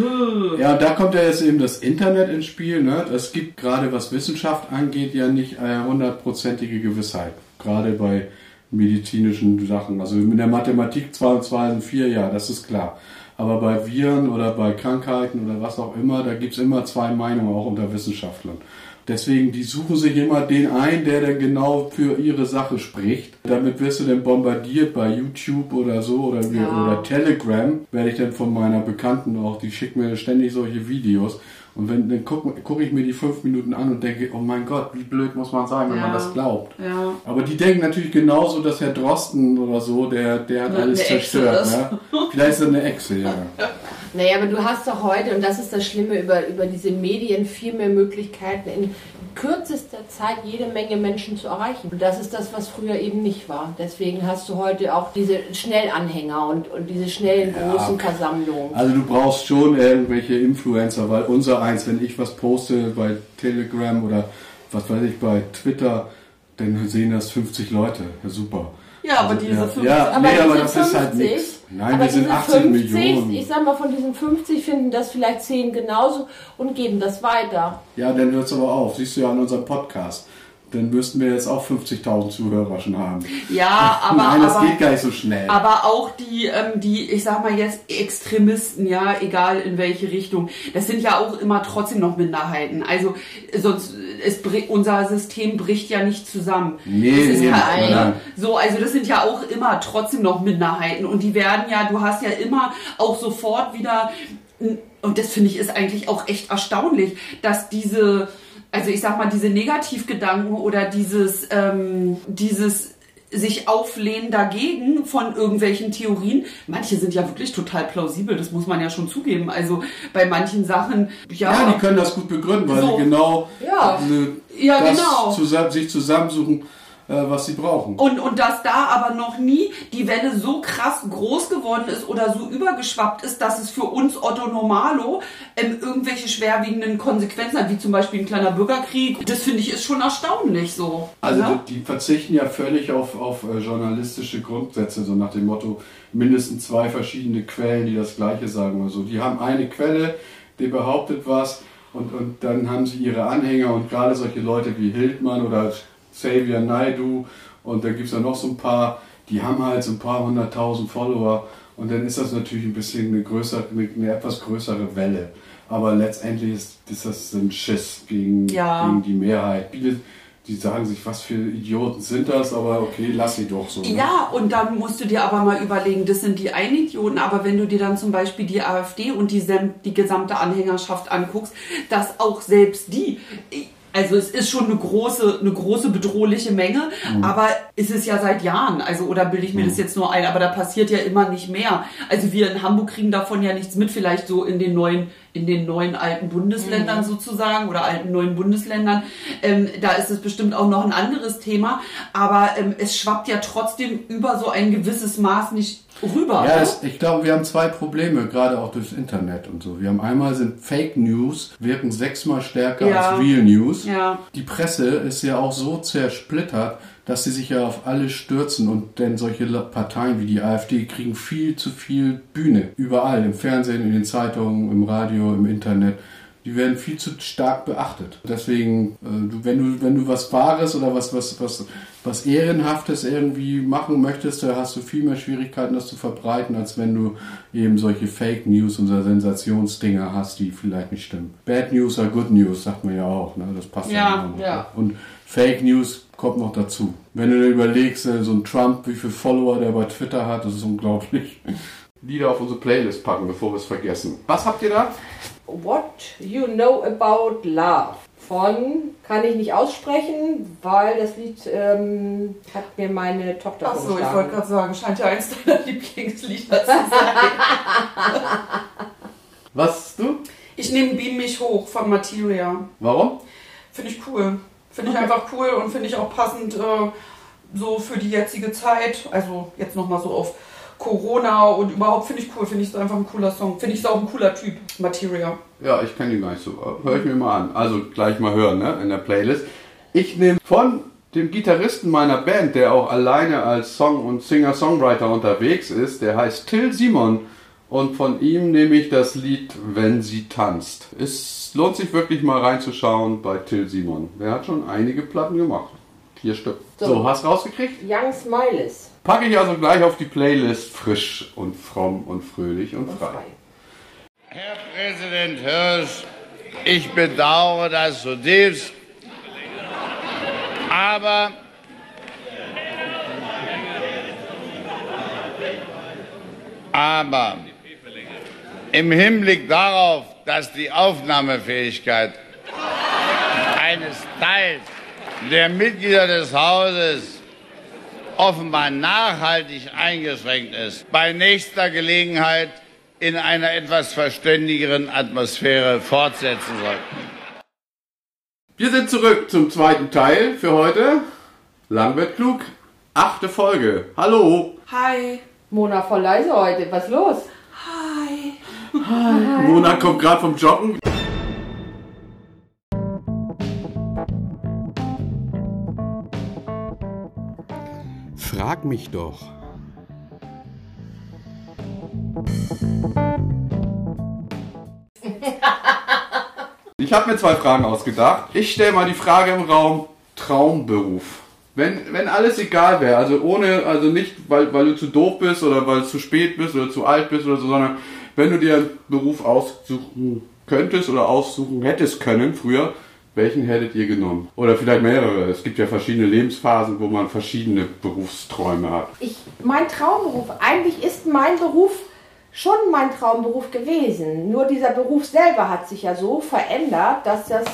Ja, da kommt ja jetzt eben das Internet ins Spiel. Ne? Es gibt gerade, was Wissenschaft angeht, ja nicht äh, hundertprozentige Gewissheit. Gerade bei medizinischen Sachen. Also in der Mathematik 2 und 2 sind 4, ja, das ist klar. Aber bei Viren oder bei Krankheiten oder was auch immer, da gibt's immer zwei Meinungen, auch unter Wissenschaftlern. Deswegen, die suchen sich immer den ein, der dann genau für ihre Sache spricht. Damit wirst du dann bombardiert bei YouTube oder so oder,
Ja.
oder Telegram. Werde ich dann von meiner Bekannten auch, die schickt mir ständig solche Videos. Und wenn, dann gucke guck ich mir die fünf Minuten an und denke, oh mein Gott, wie blöd muss man sein, wenn
Ja.
man das glaubt.
Ja.
Aber die denken natürlich genauso, dass Herr Drosten oder so, der, der hat
Eine
alles zerstört. Ne? Vielleicht ist er eine Echse, ja. <laughs>
Naja, aber du hast doch heute, und das ist das Schlimme, über, über diese Medien viel mehr Möglichkeiten, in kürzester Zeit jede Menge Menschen zu erreichen. Und das ist das, was früher eben nicht war. Deswegen hast du heute auch diese Schnellanhänger und, und diese schnellen
Ja.
großen Versammlungen.
Also du brauchst schon irgendwelche Influencer, weil unser eins, wenn ich was poste bei Telegram oder was weiß ich bei Twitter, dann sehen das 50 Leute. Ja, super.
Ja, aber
Also,
diese
ja,
50
ja, nee,
diese
aber das ist halt nichts. Nein,
aber
wir sind
diese
80
50,
Millionen.
Ich sag mal, von diesen 50 finden das vielleicht 10 genauso und geben das weiter.
Ja, dann hört es aber auf. Siehst du ja an unserem Podcast. Dann müssten wir jetzt auch 50.000 Zuhörer schon haben.
Ja, <laughs> aber,
Nein, das
aber,
geht gar nicht so schnell.
aber auch die, ähm, die, ich sag mal jetzt Extremisten, ja, egal in welche Richtung, das sind ja auch immer trotzdem noch Minderheiten. Also sonst es, unser System bricht ja nicht zusammen.
Nee,
das ist
nein, nein.
so, also das sind ja auch immer trotzdem noch Minderheiten und die werden ja, du hast ja immer auch sofort wieder und das finde ich ist eigentlich auch echt erstaunlich, dass diese, also ich sag mal, diese Negativgedanken oder dieses, ähm, dieses sich auflehnen dagegen von irgendwelchen Theorien. Manche sind ja wirklich total plausibel, das muss man ja schon zugeben. Also bei manchen Sachen, ja,
ja, die können das gut begründen, weil
So.
sie genau
Ja.
äh,
Ja, genau.
zusammen, sich zusammensuchen, was sie brauchen.
Und, und dass da aber noch nie die Welle so krass groß geworden ist oder so übergeschwappt ist, dass es für uns Otto Normalo ähm, irgendwelche schwerwiegenden Konsequenzen hat, wie zum Beispiel ein kleiner Bürgerkrieg. Das finde ich ist schon erstaunlich so.
Also
ja?
die, die verzichten ja völlig auf, auf äh, journalistische Grundsätze, so nach dem Motto, mindestens zwei verschiedene Quellen, die das gleiche sagen oder so. Die haben eine Quelle, die behauptet was und, und dann haben sie ihre Anhänger und gerade solche Leute wie Hildmann oder Xavier Naidu und da gibt es ja noch so ein paar, die haben halt so ein paar hunderttausend Follower und dann ist das natürlich ein bisschen eine, größere, eine, eine etwas größere Welle. Aber letztendlich ist, ist das ein Schiss gegen,
Ja.
gegen die Mehrheit. Viele, die sagen sich, was für Idioten sind das, aber okay, lass sie doch so. Ne?
Ja, und dann musst du dir aber mal überlegen, das sind die einen Idioten, aber wenn du dir dann zum Beispiel die AfD und die, die gesamte Anhängerschaft anguckst, dass auch selbst die also es ist schon eine große, eine große bedrohliche Menge, mhm. aber ist es ja seit Jahren. Also oder bilde ich mir mhm. das jetzt nur ein, aber da passiert ja immer nicht mehr. Also wir in Hamburg kriegen davon ja nichts mit, vielleicht so in den neuen, in den neuen alten Bundesländern mhm. sozusagen oder alten neuen Bundesländern. Ähm, da ist es bestimmt auch noch ein anderes Thema, aber ähm, es schwappt ja trotzdem über so ein gewisses Maß nicht rüber.
Ja, es, ich glaube, wir haben zwei Probleme, gerade auch durchs Internet und so. Wir haben einmal sind Fake News wirken sechsmal stärker ja. als Real News. Ja. Die Presse ist ja auch so zersplittert, dass sie sich ja auf alles stürzen und denn solche Parteien wie die AfD kriegen viel zu viel Bühne. Überall, im Fernsehen, in den Zeitungen, im Radio, im Internet die werden viel zu stark beachtet. Deswegen, äh, wenn du, wenn du was Wahres oder was, was, was, was Ehrenhaftes irgendwie machen möchtest, da hast du viel mehr Schwierigkeiten, das zu verbreiten, als wenn du eben solche Fake News und Sensationsdinger hast, die vielleicht nicht stimmen. Bad News are Good News, sagt man ja auch, ne? Das passt ja, ja, ja. Und Fake News kommt noch dazu. Wenn du dir überlegst, äh, so ein Trump, wie viele Follower der bei Twitter hat, das ist unglaublich. Lieder auf unsere Playlist packen, bevor wir es vergessen. Was habt ihr da?
What You Know About Love von, kann ich nicht aussprechen, weil das Lied ähm, hat mir meine Tochter
Achso, ich wollte gerade sagen, scheint ja eins deiner <laughs> Lieblingslieder zu sein.
Was du?
Ich nehme Beam mich hoch von Materia.
Warum?
Finde ich cool. Finde ich okay. einfach cool und finde ich auch passend äh, so für die jetzige Zeit. Also jetzt nochmal so auf Corona und überhaupt finde ich cool, finde ich so einfach ein cooler Song. Finde ich so auch ein cooler Typ, Materia.
Ja, ich kenne ihn gar nicht so. Hör ich mir mal an. Also gleich mal hören, ne, in der Playlist. Ich nehme von dem Gitarristen meiner Band, der auch alleine als Song- und Singer-Songwriter unterwegs ist, der heißt Till Simon. Und von ihm nehme ich das Lied Wenn sie tanzt. Es lohnt sich wirklich mal reinzuschauen bei Till Simon. Der hat schon einige Platten gemacht. Vier Stück. So, so hast du rausgekriegt?
Young Smiles.
Packe ich also gleich auf die Playlist frisch und fromm und fröhlich und frei.
Herr Präsident Hirsch, ich bedauere das zutiefst, aber aber im Hinblick darauf, dass die Aufnahmefähigkeit eines Teils der Mitglieder des Hauses offenbar nachhaltig eingeschränkt ist, bei nächster Gelegenheit in einer etwas verständigeren Atmosphäre fortsetzen sollten.
Wir sind zurück zum zweiten Teil für heute. Lang wird klug. Achte Folge. Hallo.
Hi.
Mona voll leise heute. Was ist los?
Hi.
Mona kommt gerade vom Joggen. Frag mich doch. Ich habe mir zwei Fragen ausgedacht. Ich stelle mal die Frage im Raum Traumberuf. Wenn, wenn alles egal wäre, also ohne, also nicht, weil, weil du zu doof bist oder weil du zu spät bist oder zu alt bist oder so, sondern wenn du dir einen Beruf aussuchen könntest oder aussuchen hättest können früher, welchen hättet ihr genommen? Oder vielleicht mehrere. Es gibt ja verschiedene Lebensphasen, wo man verschiedene Berufsträume hat.
Ich, mein Traumberuf, eigentlich ist mein Beruf schon mein Traumberuf gewesen. Nur dieser Beruf selber hat sich ja so verändert, dass das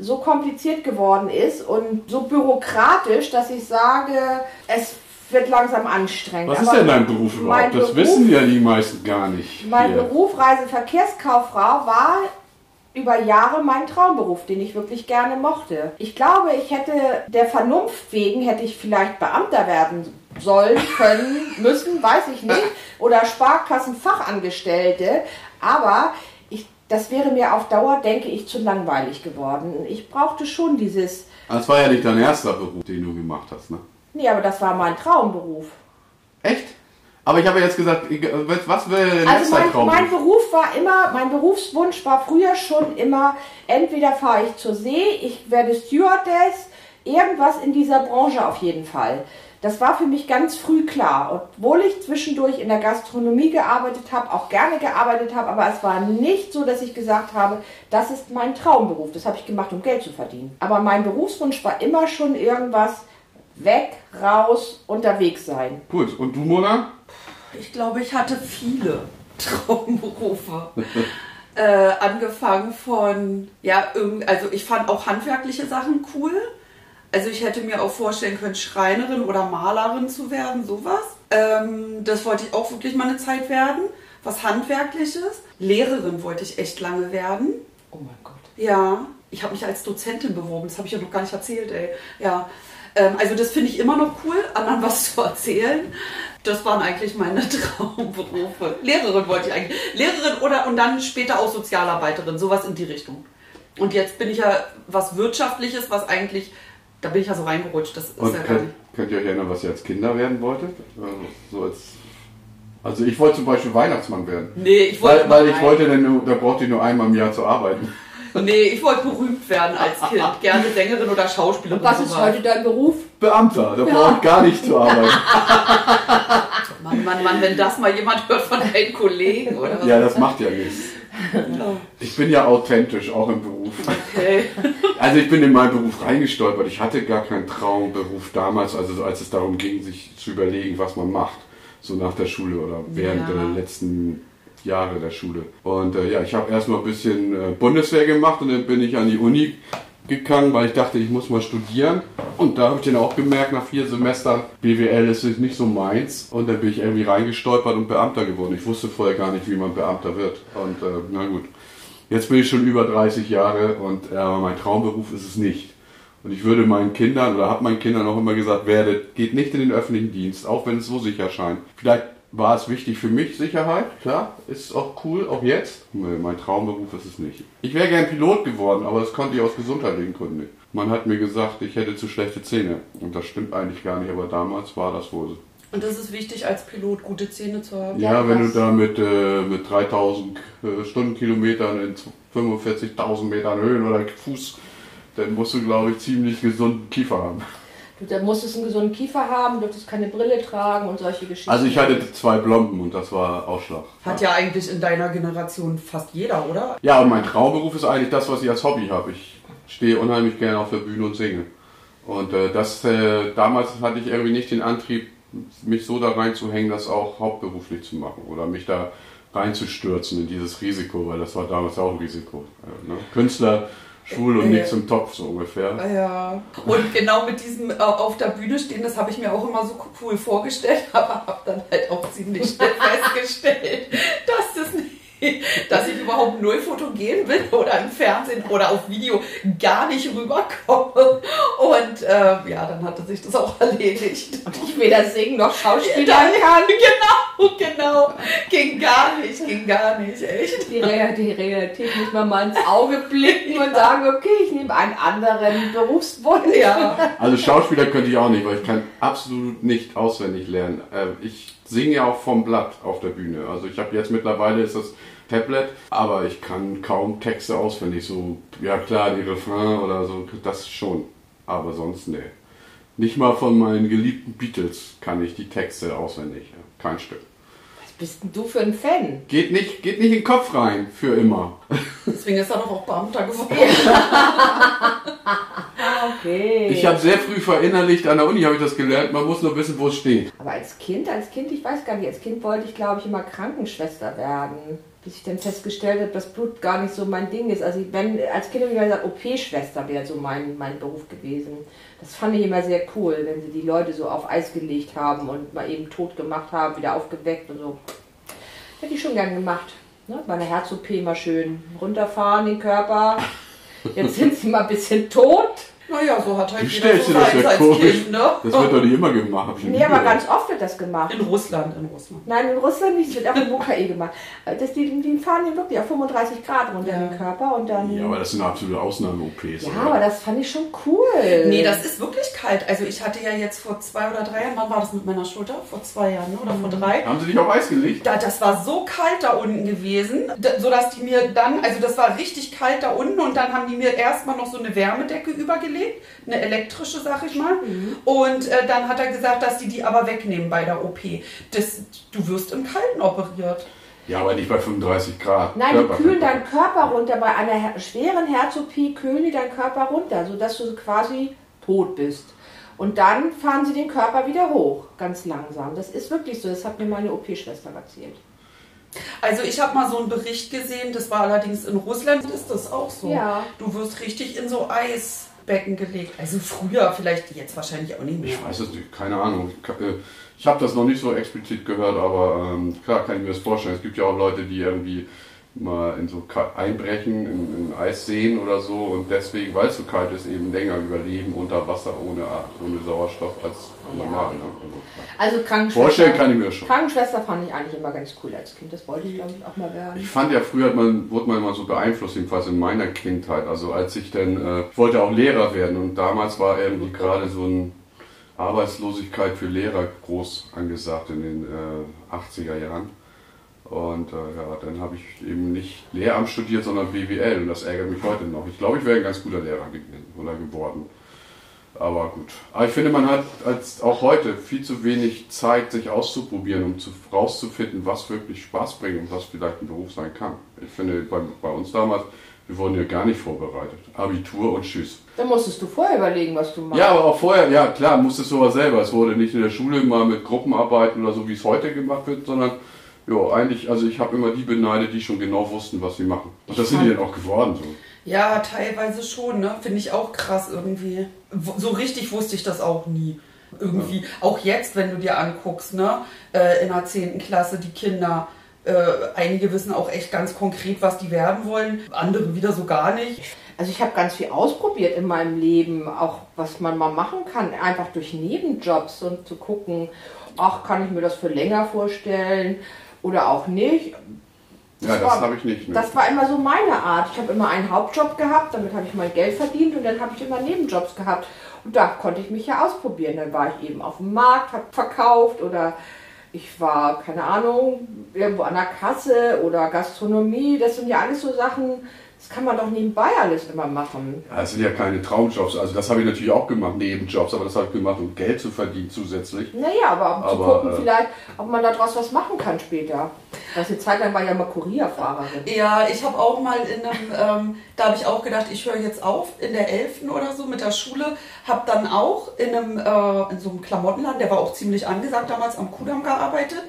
so kompliziert geworden ist und so bürokratisch, dass ich sage, es wird langsam anstrengend.
Was ist denn dein Beruf überhaupt? Das Beruf, wissen ja die meisten gar nicht.
Mein hier. Beruf Reiseverkehrskauffrau war über Jahre mein Traumberuf, den ich wirklich gerne mochte. Ich glaube, ich hätte der Vernunft wegen hätte ich vielleicht Beamter werden sollen, können, <laughs> müssen, weiß ich nicht, oder Sparkassenfachangestellte, aber ich, das wäre mir auf Dauer, denke ich, zu langweilig geworden. Ich brauchte schon dieses.
Das war ja nicht dein erster Beruf, den du gemacht hast, ne?
Nee, aber das war mein Traumberuf.
Echt? Aber ich habe jetzt gesagt, was wäre
denn also mein, mein Beruf war immer, mein Berufswunsch war früher schon immer, entweder fahre ich zur See, ich werde Stewardess, irgendwas in dieser Branche auf jeden Fall. Das war für mich ganz früh klar. Obwohl ich zwischendurch in der Gastronomie gearbeitet habe, auch gerne gearbeitet habe, aber es war nicht so, dass ich gesagt habe, das ist mein Traumberuf. Das habe ich gemacht, um Geld zu verdienen. Aber mein Berufswunsch war immer schon irgendwas weg, raus, unterwegs sein.
Gut, und du, Mona?
Ich glaube, ich hatte viele <laughs> Traumberufe. <laughs> äh, angefangen von, ja, irgend, also ich fand auch handwerkliche Sachen cool. Also ich hätte mir auch vorstellen können, Schreinerin oder Malerin zu werden, sowas. Ähm, das wollte ich auch wirklich mal eine Zeit werden. Was Handwerkliches. Lehrerin wollte ich echt lange werden.
Oh mein Gott.
Ja, ich habe mich als Dozentin beworben, das habe ich ja noch gar nicht erzählt, ey. Ja, ähm, also das finde ich immer noch cool, anderen was zu erzählen. Das waren eigentlich meine <laughs> Traumberufe. Lehrerin wollte ich eigentlich. Lehrerin oder und dann später auch Sozialarbeiterin, sowas in die Richtung. Und jetzt bin ich ja was Wirtschaftliches, was eigentlich, da bin ich ja so reingerutscht. Das ist
Und
ja gar
könnt,
nicht.
könnt ihr euch erinnern, was ihr als Kinder werden wolltet? Also, so als, also ich wollte zum Beispiel Weihnachtsmann werden.
Nee, ich wollte,
Weil, weil ich wollte nur, da brauchte ich nur einmal im Jahr zu arbeiten. <laughs>
nee, ich wollte berühmt werden als Kind. Gerne Sängerin oder Schauspielerin.
Und was ist heute dein Beruf?
Beamter, da brauche ich gar nicht zu arbeiten. <laughs>
Mann, Mann, Mann, wenn das mal jemand hört von deinen Kollegen oder was.
Ja, das macht ja nichts. Ich bin ja authentisch, auch im Beruf.
Okay. <laughs>
Also ich bin in meinen Beruf reingestolpert. Ich hatte gar keinen Traumberuf damals, also so als es darum ging, sich zu überlegen, was man macht, so nach der Schule oder während
Ja.
der letzten Jahre der Schule. Und äh, ja, ich habe erstmal ein bisschen äh, Bundeswehr gemacht und dann bin ich an die Uni gegangen, weil ich dachte, ich muss mal studieren. Und da habe ich dann auch gemerkt, nach vier Semestern, BWL ist nicht so meins. Und dann bin ich irgendwie reingestolpert und Beamter geworden. Ich wusste vorher gar nicht, wie man Beamter wird. Und äh, na gut. Jetzt bin ich schon über 30 Jahre und äh, mein Traumberuf ist es nicht. Und ich würde meinen Kindern oder habe meinen Kindern auch immer gesagt, werdet, geht nicht in den öffentlichen Dienst, auch wenn es so sicher scheint. Vielleicht war es wichtig für mich, Sicherheit, klar, ist auch cool, auch jetzt. Nee, mein Traumberuf ist es nicht. Ich wäre gern Pilot geworden, aber das konnte ich aus gesundheitlichen Gründen nicht. Man hat mir gesagt, ich hätte zu schlechte Zähne. Und das stimmt eigentlich gar nicht, aber damals war das wohl so.
Und das ist wichtig als Pilot, gute Zähne zu haben.
Ja,
Ja,
wenn du da mit, äh, mit 3000 äh, Stundenkilometern in 45.000 Metern Höhen oder Fuß, dann musst du, glaube ich, ziemlich gesunden Kiefer haben.
Du da musstest einen gesunden Kiefer haben, durftest keine Brille tragen und solche Geschichten.
Also ich hatte zwei Blomben und das war Ausschlag.
Hat ja eigentlich in deiner Generation fast jeder, oder?
Ja, und mein Traumberuf ist eigentlich das, was ich als Hobby habe. Ich stehe unheimlich gerne auf der Bühne und singe. Und äh, das äh, damals hatte ich irgendwie nicht den Antrieb, mich so da reinzuhängen, das auch hauptberuflich zu machen oder mich da reinzustürzen in dieses Risiko, weil das war damals auch ein Risiko. Äh, ne? Künstler, schwul und nichts im Topf so ungefähr.
Ja. Und genau mit diesem äh, auf der Bühne stehen, das habe ich mir auch immer so cool vorgestellt, <laughs> aber habe dann halt auch ziemlich schnell festgestellt, <laughs> dass das nicht <laughs> dass ich überhaupt null fotogen bin oder im Fernsehen oder auf Video gar nicht rüberkomme. Und ähm, ja, dann hatte sich das auch erledigt.
und ich weder singen noch Schauspielern
Ja,
kann. <laughs>
Genau, genau. Ging gar nicht, ging gar nicht, echt.
Die, Real- die Realität muss man mal ins Auge blicken und <laughs> sagen, okay, ich nehme einen anderen Berufswunsch.
Ja.
Also Schauspieler könnte ich auch nicht, weil ich kann absolut nicht auswendig lernen. Äh, Ich singe ja auch vom Blatt auf der Bühne. Also ich habe jetzt mittlerweile ist das Tablet, aber ich kann kaum Texte auswendig. So, ja klar, die Refrain oder so, das schon. Aber sonst nee. Nicht mal von meinen geliebten Beatles kann ich die Texte auswendig. Kein Stück.
Bist denn du für ein Fan?
Geht nicht, geht nicht in den Kopf rein, für immer.
Deswegen ist er doch auch Beamter geworden. <laughs>
Okay.
Ich habe sehr früh verinnerlicht, an der Uni habe ich das gelernt, man muss nur wissen, wo es steht.
Aber als Kind, als Kind, ich weiß gar nicht, als Kind wollte ich, glaube ich, immer Krankenschwester werden. Bis ich dann festgestellt habe, dass Blut gar nicht so mein Ding ist. Also ich, wenn, als Kind habe ich gesagt, OP-Schwester wäre so mein, mein Beruf gewesen. Das fand ich immer sehr cool, wenn sie die Leute so auf Eis gelegt haben und mal eben tot gemacht haben, wieder aufgeweckt und so. Hätte ich schon gern gemacht. Ne? Bei einer Herz-OP mal schön runterfahren, den Körper. Jetzt sind sie mal ein bisschen tot.
Naja, so hat halt
Wie
jeder
stellst
so
du das ja
als
komisch?
Kind, ne?
Das wird doch nicht immer gemacht. Hab ich
Nee, aber ganz oft wird das gemacht.
In Russland, in Russland.
Nein, in Russland nicht, es wird auch in UKE gemacht. Äh, Das, die, die fahren den wirklich auf 35 Grad runter
Ja.
den Körper und dann.
Ja, aber das sind absolute Ausnahme-OPs.
Ja,
oder?
aber das fand ich schon cool.
Nee, das ist wirklich kalt. Also ich hatte ja jetzt vor zwei oder drei Jahren, wann war das mit meiner Schulter? Vor zwei Jahren ne? oder vor drei?
Haben sie dich auf Eis gelegt?
Da, das war so kalt da unten gewesen, da, sodass die mir dann, also das war richtig kalt da unten und dann haben die mir erstmal noch so eine Wärmedecke übergelegt gelegt, eine elektrische, sag ich mal. Und äh, dann hat er gesagt, dass die die aber wegnehmen bei der OP. Das, du wirst im Kalten operiert.
Ja, aber nicht bei 35 Grad.
Nein, die kühlen deinen Körper runter. Bei einer her schweren Herz-OP kühlen die deinen Körper runter, sodass du quasi tot bist. Und dann fahren sie den Körper wieder hoch, ganz langsam. Das ist wirklich so. Das hat mir meine OP-Schwester erzählt.
Also ich habe mal so einen Bericht gesehen, das war allerdings in Russland, ist das auch so.
Ja.
Du wirst richtig in so Eisbecken gelegt. Also früher, vielleicht jetzt wahrscheinlich auch nicht mehr.
Ich weiß es nicht, keine Ahnung. Ich, äh, habe das noch nicht so explizit gehört, aber ähm, klar kann ich mir das vorstellen. Es gibt ja auch Leute, die irgendwie mal in so einbrechen, in, in Eisseen oder so und deswegen, weil es so kalt ist, eben länger überleben unter Wasser ohne, ohne Sauerstoff als normal. Ne?
Also
Vorstellen
Krankenschwester,
kann ich mir schon.
Krankenschwester fand ich eigentlich immer ganz cool als Kind. Das wollte ich, glaube ich, auch mal werden.
Ich fand ja früher, hat man, wurde man immer so beeinflusst, jedenfalls in meiner Kindheit. Also als ich dann, äh, ich wollte auch Lehrer werden und damals war irgendwie gerade so eine Arbeitslosigkeit für Lehrer groß angesagt in den äh, 80er Jahren. Und äh, ja, dann habe ich eben nicht Lehramt studiert, sondern BWL und das ärgert mich heute noch. Ich glaube, ich wäre ein ganz guter Lehrer gewesen oder geworden. Aber gut. Aber ich finde, man hat als auch heute viel zu wenig Zeit, sich auszuprobieren, um zu, rauszufinden, was wirklich Spaß bringt und was vielleicht ein Beruf sein kann. Ich finde, bei, bei uns damals, wir wurden ja gar nicht vorbereitet. Abitur und Tschüss.
Da musstest du vorher überlegen, was du machst.
Ja, aber auch vorher, ja klar, musstest du aber selber. Es wurde nicht in der Schule mal mit Gruppenarbeiten oder so, wie es heute gemacht wird, sondern ja, eigentlich, also ich habe immer die beneidet, die schon genau wussten, was sie machen. Und das sind die dann auch geworden so.
Ja, teilweise schon, ne? Finde ich auch krass irgendwie. So richtig wusste ich das auch nie. Irgendwie. Auch jetzt, wenn du dir anguckst, ne? Äh, in der 10. Klasse, die Kinder. Äh, einige wissen auch echt ganz konkret, was die werden wollen. Andere wieder so gar nicht.
Also ich habe ganz viel ausprobiert in meinem Leben, auch was man mal machen kann, einfach durch Nebenjobs und zu gucken, ach, kann ich mir das für länger vorstellen oder auch nicht.
Ja, das habe ich nicht. Ne?
Das war immer so meine Art. Ich habe immer einen Hauptjob gehabt, damit habe ich mein Geld verdient und dann habe ich immer Nebenjobs gehabt. Und da konnte ich mich ja ausprobieren. Dann war ich eben auf dem Markt, habe verkauft oder ich war, keine Ahnung, irgendwo an der Kasse oder Gastronomie. Das sind ja alles so Sachen, das kann man doch nebenbei alles immer machen.
Ja, das sind ja keine Traumjobs. Also das habe ich natürlich auch gemacht, Nebenjobs, aber das habe ich gemacht, um Geld zu verdienen zusätzlich.
Naja, aber um zu
Aber,
gucken,
äh,
vielleicht, ob man daraus was machen kann später. Das eine Zeit lang war ja mal Kurierfahrerin.
Ja, ich habe auch mal in einem, ähm, da habe ich auch gedacht, ich höre jetzt auf in der 11. oder so mit der Schule. Habe dann auch in, einem, äh, in so einem Klamottenladen, der war auch ziemlich angesagt damals, am Kudamm gearbeitet.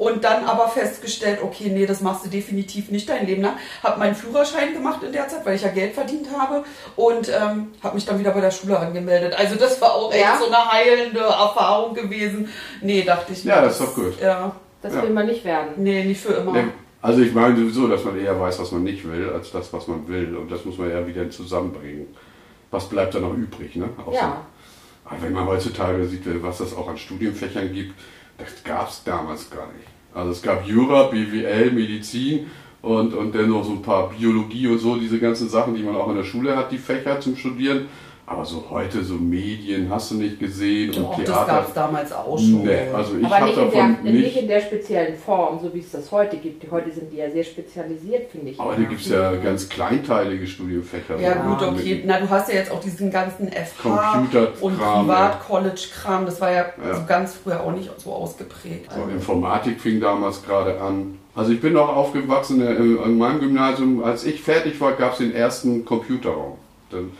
Und dann aber festgestellt, okay, nee, das machst du definitiv nicht dein Leben lang. Habe meinen Führerschein gemacht in der Zeit, weil ich ja Geld verdient habe. Und ähm, habe mich dann wieder bei der Schule angemeldet. Also das war auch echt
Ja?
so eine heilende Erfahrung gewesen. Nee, dachte ich.
Ja,
mir,
das ist doch gut.
Ja,
Das
Ja.
will man nicht werden.
nee, nicht für immer.
Ne, Also ich meine sowieso, dass man eher weiß, was man nicht will, als das, was man will. Und das muss man ja wieder zusammenbringen. Was bleibt da noch übrig? Ne? Auch
Ja.
Aber wenn man heutzutage sieht, was das auch an Studienfächern gibt, das gab es damals gar nicht. Also es gab Jura, BWL, Medizin und, und dann noch so ein paar Biologie und so, diese ganzen Sachen, die man auch in der Schule hat, die Fächer zum Studieren. Aber so heute, so Medien, hast du nicht gesehen
Doch,
und
das gab
Theater.
es damals auch schon.
Nee, also ich
Aber
habe
nicht in, der,
davon
nicht
nicht.
in der speziellen Form, so wie es das heute gibt. Die heute sind die ja sehr spezialisiert, finde ich.
Aber da gibt es ja ganz kleinteilige Studienfächer.
Ja, gut, okay. Na, du hast ja jetzt auch diesen ganzen FH und. Privat-College-Kram. Das war ja,
Ja.
so ganz früher auch nicht so ausgeprägt.
So, Informatik fing damals gerade an. Also ich bin noch aufgewachsen äh, in meinem Gymnasium. Als ich fertig war, gab es den ersten Computerraum. Dann,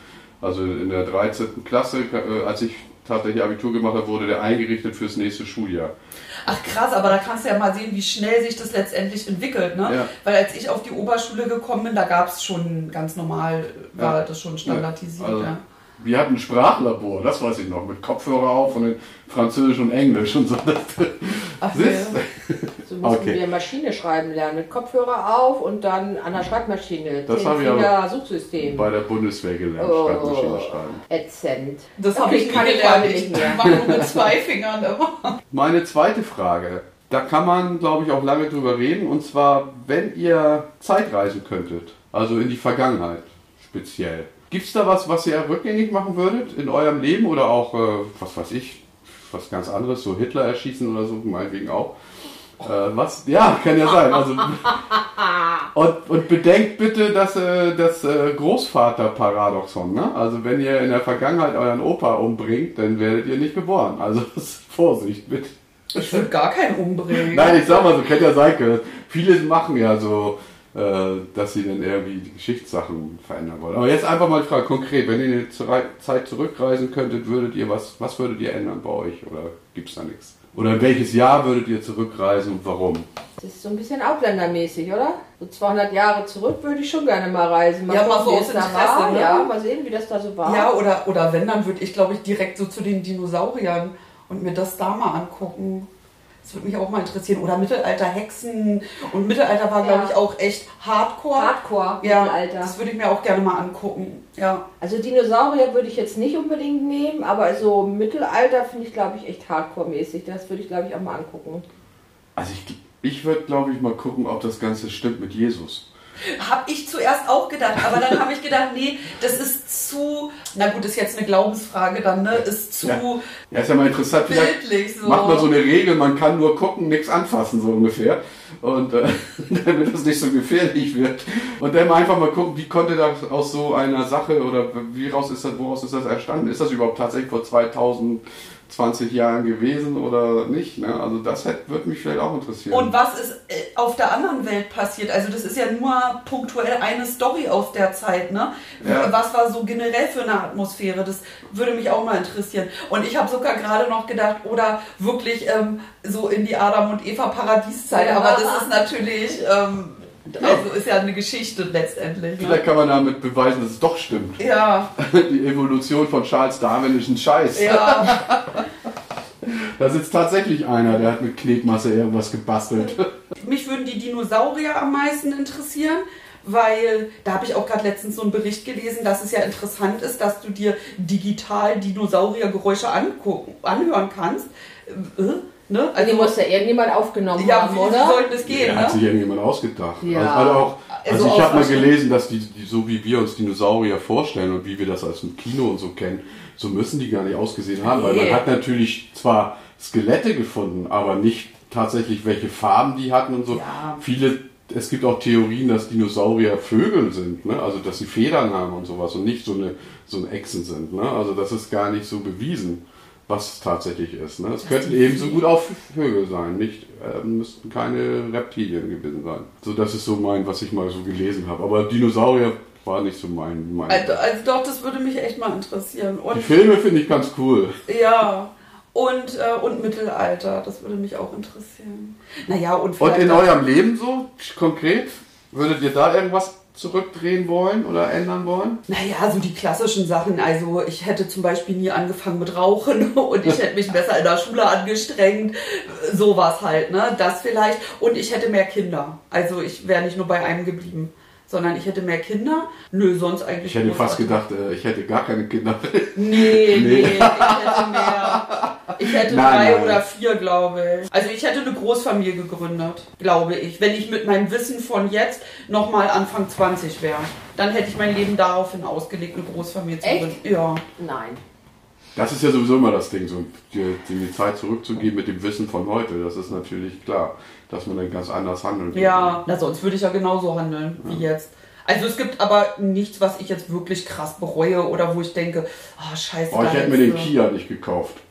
also in der 13. Klasse, äh, als ich tatsächlich Abitur gemacht habe, wurde der eingerichtet fürs nächste Schuljahr.
Ach krass, aber da kannst du ja mal sehen, wie schnell sich das letztendlich entwickelt. Ne?
Ja.
Weil als ich auf die Oberschule gekommen bin, da gab es schon ganz normal, war
Ja.
das schon standardisiert.
Also,
ja.
Wir hatten ein Sprachlabor, das weiß ich noch, mit Kopfhörer auf und in Französisch und Englisch und so.
Ach, ja.
So müssen
Okay.
wir Maschine schreiben lernen. Mit Kopfhörer auf und dann an der Schreibmaschine.
Das habe ich aber
Zehnfinger-Suchsystem.
Bei der Bundeswehr gelernt,
Oh.
Schreibmaschine schreiben.
Ätzend.
Das habe ich
ich
gelernt. Ich
nicht mehr.
mache nur mit zwei Fingern immer.
Meine zweite Frage, da kann man, glaube ich, auch lange drüber reden, und zwar, wenn ihr Zeitreisen könntet, also in die Vergangenheit speziell. Gibt es da was, was ihr rückgängig machen würdet in eurem Leben oder auch, äh, was weiß ich, was ganz anderes, so Hitler erschießen oder so, meinetwegen auch. Äh, was? Ja, kann ja sein. Also, <laughs> und, und bedenkt bitte das, äh, das äh, Großvaterparadoxon. Ne? Also wenn ihr in der Vergangenheit euren Opa umbringt, dann werdet ihr nicht geboren. Also <laughs> Vorsicht bitte.
Ich würde gar keinen umbringen.
Nein, ich sag mal so, kennt ja sein können. Viele machen ja so, dass sie dann irgendwie die Geschichtssachen verändern wollen. Aber jetzt einfach mal fragen, konkret, wenn ihr in die Zeit zurückreisen könntet, würdet ihr was, was würdet ihr ändern bei euch? Oder gibt's da nichts? Oder in welches Jahr würdet ihr zurückreisen und warum?
Das ist so ein bisschen ausländermäßig, oder? So 200 Jahre zurück würde ich schon gerne mal reisen.
Mal ja,
gucken,
mal so aus
es
Interesse,
war.
ne?
Ja, mal sehen, wie das da so war.
Ja, oder, oder wenn, dann würde ich, glaube ich, direkt so zu den Dinosauriern und mir das da mal angucken. Das würde mich auch mal interessieren. Oder Mittelalter Hexen. Und Mittelalter war,
Ja.
glaube ich, auch echt Hardcore.
Hardcore,
Ja,
Mittelalter.
das würde ich mir auch gerne mal angucken. Ja.
Also Dinosaurier würde ich jetzt nicht unbedingt nehmen, aber so Mittelalter finde ich, glaube ich, echt Hardcore-mäßig. Das würde ich, glaube ich, auch mal angucken.
Also ich, ich würde, glaube ich, mal gucken, ob das Ganze stimmt mit Jesus.
Habe ich zuerst auch gedacht, aber dann habe ich gedacht, nee, das ist zu, na gut, ist jetzt eine Glaubensfrage dann, ne? Ist zu
Ja. Ja, ist ja mal interessant.
Bildlich so.
macht man so eine Regel, man kann nur gucken, nichts anfassen, so ungefähr. Und äh, <laughs> damit das nicht so gefährlich wird. Und dann einfach mal gucken, wie konnte das aus so einer Sache oder wie raus ist das, woraus ist das entstanden? Ist das überhaupt tatsächlich vor 2020 Jahren gewesen oder nicht? Ne? Also das hätte, würde mich vielleicht auch interessieren.
Und was ist äh, auf der anderen Welt passiert? Also das ist ja nur punktuell eine Story aus der Zeit, ne?
Ja.
Was war so generell für eine Atmosphäre? Das würde mich auch mal interessieren. Und ich habe sogar gerade noch gedacht, oder wirklich ähm, so in die Adam und Eva Paradieszeit.
Ja.
Aber das ist <laughs> natürlich, ähm, also ist ja eine Geschichte letztendlich. Ne?
Vielleicht kann man damit beweisen, dass es doch stimmt.
Ja, <laughs>
Die Evolution von Charles Darwin ist ein Scheiß.
ja.
Da sitzt tatsächlich einer, der hat mit Knetmasse irgendwas gebastelt.
Mich würden die Dinosaurier am meisten interessieren, weil da habe ich auch gerade letztens so einen Bericht gelesen, dass es ja interessant ist, dass du dir digital Dinosauriergeräusche angucken, anhören kannst. Äh, ne?
Also, die muss ja irgendjemand aufgenommen
ja,
haben, oder?
soll das gehen?
Ja, hat sich
Ne?
irgendjemand ausgedacht.
Ja.
Also, also, auch, also,
Also
ich habe mal gelesen, dass die, die, so wie wir uns Dinosaurier vorstellen und wie wir das aus dem Kino und so kennen, so müssen die gar nicht ausgesehen haben. Weil man
Nee.
hat natürlich zwar Skelette gefunden, aber nicht tatsächlich welche Farben die hatten und so.
Ja.
Viele, es gibt auch Theorien, dass Dinosaurier Vögel sind, ne? also dass sie Federn haben und sowas und nicht so eine so ein Echsen sind. Ne? Also das ist gar nicht so bewiesen, was es tatsächlich ist. Ne? Es könnten ebenso gut auch Vögel sein, nicht äh, müssten keine Reptilien gewesen sein. So das ist so mein, was ich mal so gelesen habe. Aber Dinosaurier war nicht so mein. mein.
Also, also doch, das würde mich echt mal interessieren.
Die
Und
Filme finde ich ganz cool.
ja. Und, äh, und Mittelalter, das würde mich auch interessieren. Naja, und
Und in eurem Leben so konkret, würdet ihr da irgendwas zurückdrehen wollen oder ändern wollen?
Naja, so die klassischen Sachen. Also ich hätte zum Beispiel nie angefangen mit Rauchen <laughs> und ich hätte mich besser in der Schule angestrengt. Sowas halt, ne? Das vielleicht. Und ich hätte mehr Kinder. Also ich wäre nicht nur bei einem geblieben, sondern ich hätte mehr Kinder. Nö, sonst eigentlich.
Ich hätte fast gedacht, äh, ich hätte gar keine Kinder.
Nee, <laughs> nee,
Nee.
ich hätte mehr. Ich hätte
Nein,
drei
nein.
oder vier, glaube ich. Also ich hätte eine Großfamilie gegründet, glaube ich. Wenn ich mit meinem Wissen von jetzt nochmal Anfang 20 wäre, dann hätte ich mein Leben daraufhin ausgelegt, eine Großfamilie zu
Echt?
gründen. Ja.
Nein.
Das ist ja sowieso immer das Ding, so die, die Zeit zurückzugeben mit dem Wissen von heute. Das ist natürlich klar, dass man dann ganz anders handeln würde.
Ja, na sonst würde ich ja genauso handeln wie jetzt. Also es gibt aber nichts, was ich jetzt wirklich krass bereue oder wo ich denke, ah scheiße.
Oh, ich hätte mir den Kia nicht gekauft. <laughs>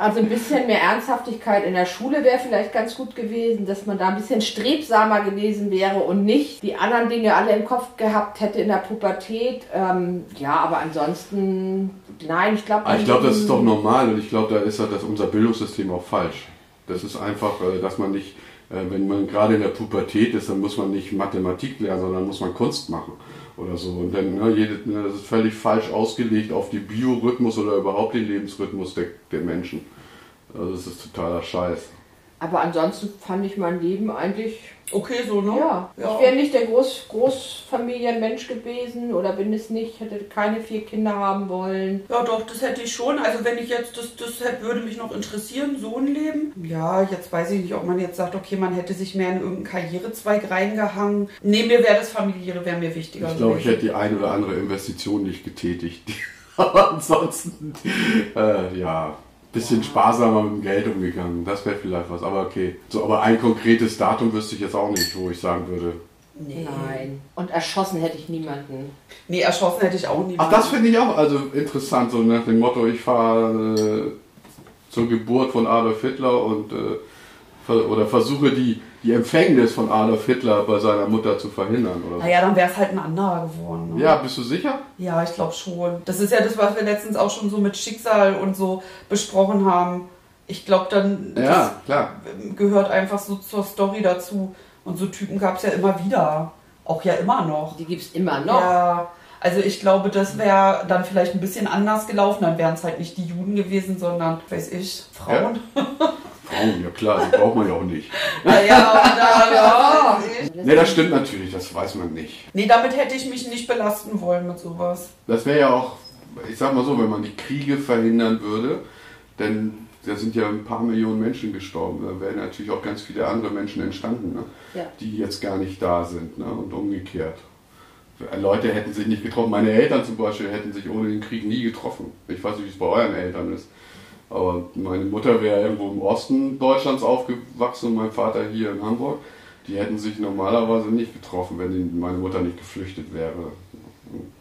Also ein bisschen mehr Ernsthaftigkeit in der Schule wäre vielleicht ganz gut gewesen, dass man da ein bisschen strebsamer gewesen wäre und nicht die anderen Dinge alle im Kopf gehabt hätte in der Pubertät. Ähm, ja, aber ansonsten, nein, ich glaube...
Aber ich glaube, das ist doch normal und ich glaube, da ist ja das, unser Bildungssystem auch falsch. Das ist einfach, äh, dass man nicht, wenn man gerade in der Pubertät ist, dann muss man nicht Mathematik lernen, sondern muss man Kunst machen oder so. Und dann, ne, jede, ne, das ist völlig falsch ausgelegt auf den Biorhythmus oder überhaupt den Lebensrhythmus der, der Menschen. Also das ist totaler Scheiß.
Aber ansonsten fand ich mein Leben eigentlich...
Okay, so, ne?
Ja,
ja.
ich wäre nicht der Groß Großfamilienmensch gewesen oder bin es nicht, hätte keine vier Kinder haben wollen.
Ja, doch, das hätte ich schon. Also wenn ich jetzt, das, das hätte, würde mich noch interessieren, so ein Leben. Ja, jetzt weiß ich nicht, ob man jetzt sagt, okay, man hätte sich mehr in irgendeinen Karrierezweig reingehangen. Nee, mir wäre das familiäre, wäre mir wichtiger.
Ich glaube, ich hätte die ein oder andere Investition nicht getätigt. Aber <laughs> ansonsten, äh, ja, bisschen sparsamer mit dem Geld umgegangen. Das wäre vielleicht was, aber okay. So, aber ein konkretes Datum wüsste ich jetzt auch nicht, wo ich sagen würde.
Nee.
Nein. Und erschossen hätte ich niemanden.
Nee, erschossen hätte ich auch nie.
Ach, das finde ich auch also interessant, so nach dem Motto, ich fahre äh, zur Geburt von Adolf Hitler und äh, ver oder versuche die, die Empfängnis von Adolf Hitler bei seiner Mutter zu verhindern. Oder.
Naja, dann wäre es halt ein anderer geworden. Ne?
Ja, bist du sicher?
Ja, ich glaube schon. Das ist ja das, was wir letztens auch schon so mit Schicksal und so besprochen haben. Ich glaube, dann
Ja, klar.
das gehört einfach so zur Story dazu. Und so Typen gab es ja immer wieder. Auch ja immer noch.
Die gibt es immer noch.
Ja, also ich glaube, das wäre dann vielleicht ein bisschen anders gelaufen. Dann wären es halt nicht die Juden gewesen, sondern, weiß ich, Frauen. <laughs>
Frauen, ja klar, die braucht man ja auch nicht.
Ja, oder, ja.
Ne, das stimmt natürlich, das weiß man nicht.
Nee, damit hätte ich mich nicht belasten wollen mit sowas.
Das wäre ja auch, ich sag mal so, wenn man die Kriege verhindern würde, denn da sind ja ein paar Millionen Menschen gestorben, da wären natürlich auch ganz viele andere Menschen entstanden, ne?
Ja.
die jetzt gar nicht da sind ne? und umgekehrt. Leute hätten sich nicht getroffen. Meine Eltern zum Beispiel hätten sich ohne den Krieg nie getroffen. Ich weiß nicht, wie es bei euren Eltern ist. Aber meine Mutter wäre irgendwo im Osten Deutschlands aufgewachsen und mein Vater hier in Hamburg. Die hätten sich normalerweise nicht getroffen, wenn meine Mutter nicht geflüchtet wäre.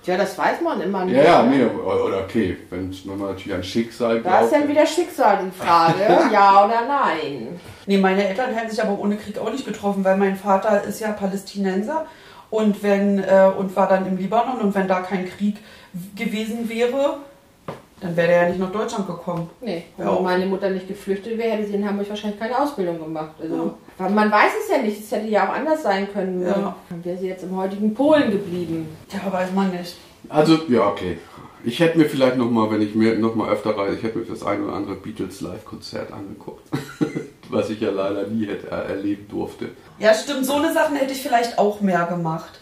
Ja, das weiß man immer nicht.
Ja, ja,
ne?
nee, oder okay, wenn man natürlich an Schicksal
Da ist
glaubt.
dann wieder Schicksal die Frage, <laughs> ja oder nein.
Nee, meine Eltern hätten sich aber ohne Krieg auch nicht getroffen, weil mein Vater ist ja Palästinenser und wenn äh, und war dann im Libanon und wenn da kein Krieg gewesen wäre, dann wäre er ja nicht nach Deutschland gekommen.
Nee, wenn
Ja.
meine Mutter nicht geflüchtet wäre, hätte sie in Hamburg wahrscheinlich keine Ausbildung gemacht. Also, weil man weiß es ja nicht, es hätte ja auch anders sein können.
Ja.
Dann wäre sie jetzt im heutigen Polen geblieben.
Ja, weiß man nicht.
Also, ja, okay. Ich hätte mir vielleicht nochmal, wenn ich mir nochmal öfter reise, ich hätte mir das ein oder andere Beatles Live-Konzert angeguckt. <laughs> Was ich ja leider nie hätte er erleben durfte.
Ja, stimmt, so eine Sachen hätte ich vielleicht auch mehr gemacht.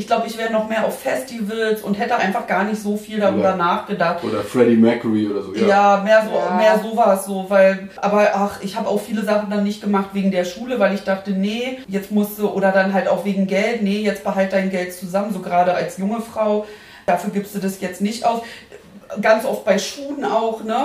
Ich glaube, ich wäre noch mehr auf Festivals und hätte einfach gar nicht so viel darüber
Ja.
nachgedacht.
Oder Freddie Mercury oder so.
Ja, mehr, so,
Ja.
mehr sowas so, weil, aber ach, ich habe auch viele Sachen dann nicht gemacht wegen der Schule, weil ich dachte, nee, jetzt musst du, oder dann halt auch wegen Geld, nee, jetzt behalt dein Geld zusammen, so gerade als junge Frau, dafür gibst du das jetzt nicht aus. Ganz oft bei Schuhen auch, ne?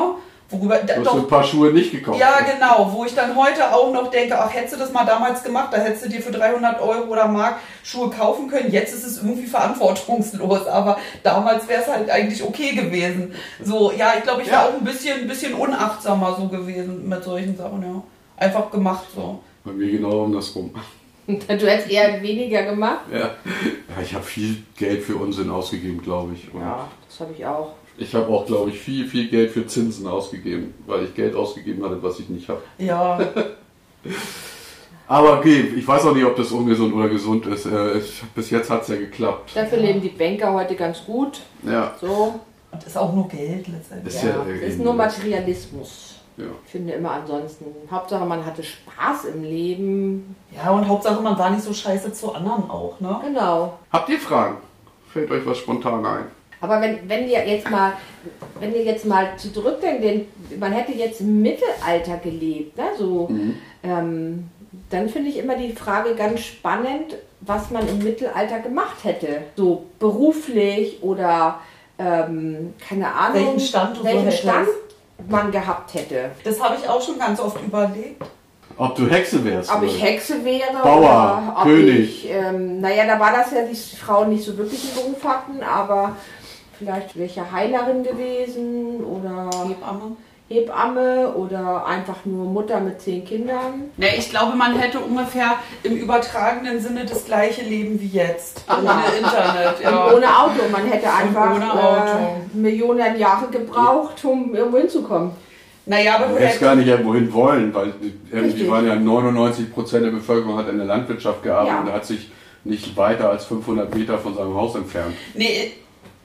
Worüber,
Du hast ein paar Schuhe nicht gekauft.
ja, genau, wo ich dann heute auch noch denke, ach, hättest du das mal damals gemacht, da hättest du dir für 300 Euro oder Mark Schuhe kaufen können. Jetzt ist es irgendwie verantwortungslos, aber damals wäre es halt eigentlich okay gewesen. So, ja, ich glaube, ich wäre
Ja.
auch ein bisschen, ein bisschen unachtsamer so gewesen mit solchen Sachen, ja. Einfach gemacht so.
Bei mir genau andersrum. <laughs>
Du hättest eher weniger gemacht.
Ja, ja ich habe viel Geld für Unsinn ausgegeben, glaube ich. Und
Ja, das habe ich auch.
Ich habe auch, glaube ich, viel, viel Geld für Zinsen ausgegeben, weil ich Geld ausgegeben hatte, was ich nicht habe.
Ja, <laughs>
Aber okay, ich weiß auch nicht, ob das ungesund oder gesund ist. Äh, ich, bis jetzt hat es ja geklappt.
Dafür leben die Banker heute ganz gut.
Ja,
So,
und ist auch nur Geld letztendlich.
Ist
ja,
ja
das ist nur Materialismus.
ja.
Ich finde immer ansonsten. Hauptsache man hatte Spaß im Leben.
Ja, und Hauptsache, man war nicht so scheiße zu anderen auch, ne?
Genau.
Habt ihr Fragen? Fällt euch was spontan ein?
Aber wenn, wenn ihr jetzt mal, wenn ihr jetzt mal zurückdenkt, denn man hätte jetzt im Mittelalter gelebt, ne? so, ähm, dann finde ich immer die Frage ganz spannend, was man im Mittelalter gemacht hätte. So beruflich oder ähm, keine Ahnung,
Welchen Stand so
welchen. Stand man gehabt hätte.
Das habe ich auch schon ganz oft überlegt.
Ob du Hexe wärst?
Ob
oder?
ich Hexe wäre
Bauer,
oder ob
König.
ich, ähm, naja, da war das ja, die Frauen nicht so wirklich einen Beruf hatten, aber vielleicht wäre ich ja Heilerin gewesen oder
Hebamme.
Hebamme oder einfach nur Mutter mit zehn Kindern.
Ne, ich glaube, man hätte ungefähr im übertragenen Sinne das gleiche Leben wie jetzt. Ohne <laughs> Internet, ja.
Und ohne Auto. Man hätte einfach
ohne Auto.
Äh, Millionen Jahre gebraucht, um irgendwo hinzukommen.
naja, aber
Du hättest gar nicht irgendwo hin wollen, weil irgendwie
Richtig.
waren ja 99 Prozent der Bevölkerung hat in der Landwirtschaft gearbeitet
Ja.
und hat sich nicht weiter als 500 Meter von seinem Haus entfernt.
Nee,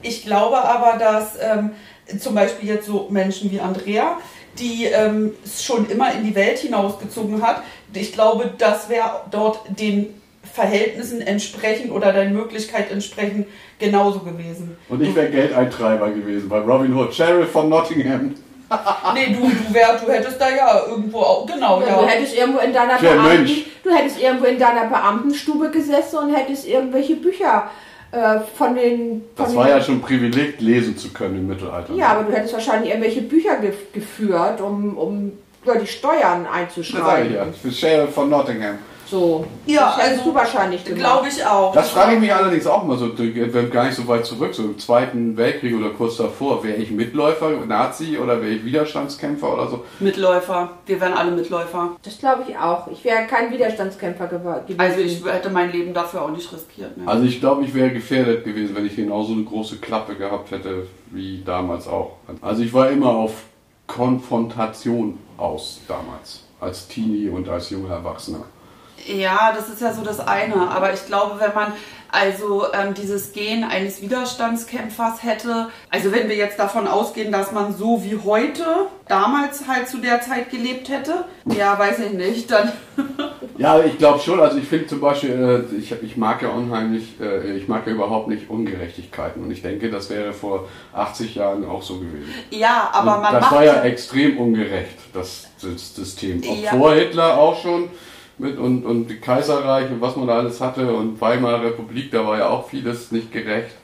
ich glaube aber, dass ähm, zum Beispiel jetzt so Menschen wie Andrea, die ähm, es schon immer in die Welt hinausgezogen hat, ich glaube, das wäre dort den Verhältnissen entsprechend oder der Möglichkeit entsprechend genauso gewesen.
Und ich wäre Geldeintreiber gewesen bei Robin Hood, Sheriff von Nottingham. <laughs>
Nee, du, du, wär, du hättest da ja irgendwo auch, genau, ja.
Du hättest irgendwo in deiner
Ja,
Beamten, du hättest irgendwo in deiner Beamtenstube gesessen und hättest irgendwelche Bücher äh, von den. Von
Das war ja schon ein Privileg, lesen zu können im Mittelalter.
Ja, aber du hättest wahrscheinlich irgendwelche Bücher ge geführt, um, um über die Steuern
Das sage ich
einzuschreiben.
ja. Ich bin Sheriff von Nottingham.
So.
Ja,
das
also,
du wahrscheinlich.
Glaube ich auch.
Das frage ich mich allerdings auch mal so, wenn gar nicht so weit zurück, so im Zweiten Weltkrieg oder kurz davor. Wäre ich Mitläufer, Nazi oder wäre ich Widerstandskämpfer oder so?
Mitläufer. Wir wären alle Mitläufer.
Das glaube ich auch. Ich wäre kein Widerstandskämpfer gewesen.
Also ich hätte mein Leben dafür auch nicht riskiert. Ne?
Also ich glaube, ich wäre gefährdet gewesen, wenn ich genauso eine große Klappe gehabt hätte wie damals auch. Also ich war immer auf Konfrontation aus damals, als Teenie und als junger Erwachsener.
Ja, das ist ja so das eine. Aber ich glaube, wenn man also ähm, dieses Gen eines Widerstandskämpfers hätte, also wenn wir jetzt davon ausgehen, dass man so wie heute damals halt zu der Zeit gelebt hätte, ja, weiß ich nicht, dann <laughs>
Ja, ich glaube schon. Also ich finde zum Beispiel, äh, ich, ich mag ja unheimlich, äh, ich mag ja überhaupt nicht Ungerechtigkeiten. Und ich denke, das wäre vor 80 Jahren auch so gewesen.
ja, aber
Und
man
das war ja extrem ungerecht, das, das System. Auch
Ja.
vor Hitler auch schon. Mit und, und die Kaiserreich und was man da alles hatte und Weimarer Republik, da war ja auch vieles nicht gerecht.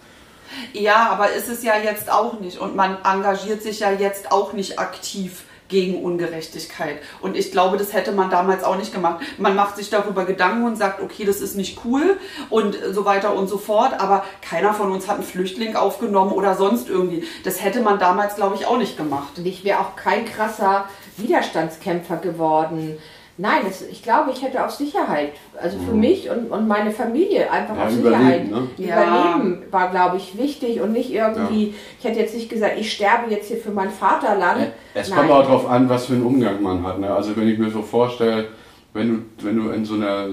Ja, aber ist es ja jetzt auch nicht. Und man engagiert sich ja jetzt auch nicht aktiv gegen Ungerechtigkeit. Und ich glaube, das hätte man damals auch nicht gemacht. Man macht sich darüber Gedanken und sagt, okay, das ist nicht cool und so weiter und so fort. Aber keiner von uns hat einen Flüchtling aufgenommen oder sonst irgendwie. Das hätte man damals, glaube ich, auch nicht gemacht.
Und ich wäre auch kein krasser Widerstandskämpfer geworden. Nein, das, ich glaube, ich hätte auf Sicherheit, also für mich und, und meine Familie einfach
Mhm. Ja,
auf
überleben,
Sicherheit.
ne?
Ja.
Überleben war, glaube ich, wichtig und nicht irgendwie, ich hätte jetzt nicht gesagt, ich sterbe jetzt hier für mein Vaterland.
Es
Nein.
kommt auch darauf an, was für einen Umgang man hat. Ne? Also wenn ich mir so vorstelle, wenn du, wenn du in so einer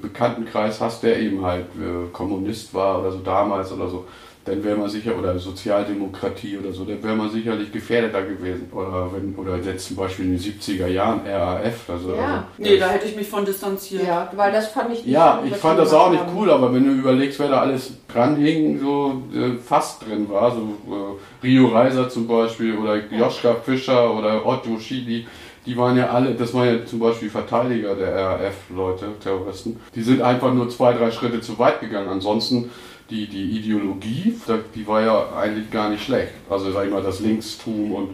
Bekanntenkreis hast, der eben halt äh, Kommunist war oder so damals oder so, dann wäre man sicher, oder Sozialdemokratie oder so, dann wäre man sicherlich gefährdeter gewesen. Oder wenn, oder jetzt zum Beispiel in den 70er Jahren RAF. Also,
Ja.
also,
Nee, da hätte ich mich von distanziert.
Ja, weil das fand ich nicht
ja, ich fand das auch nicht cool, aber wenn du überlegst, wer da alles dran hing, so äh, fast drin war, so äh, Rio Reiser zum Beispiel oder Joschka Fischer oder Otto Schily, die waren ja alle, das waren ja zum Beispiel Verteidiger der RAF-Leute, Terroristen, die sind einfach nur zwei, drei Schritte zu weit gegangen. Ansonsten die, die Ideologie, die war ja eigentlich gar nicht schlecht. Also sag ich mal, das Linkstum und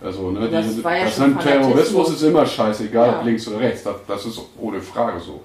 also, ne,
Das
die,
ja
das Terrorismus ist immer scheißegal,
Ja.
ob links oder rechts. Das, das ist ohne Frage so.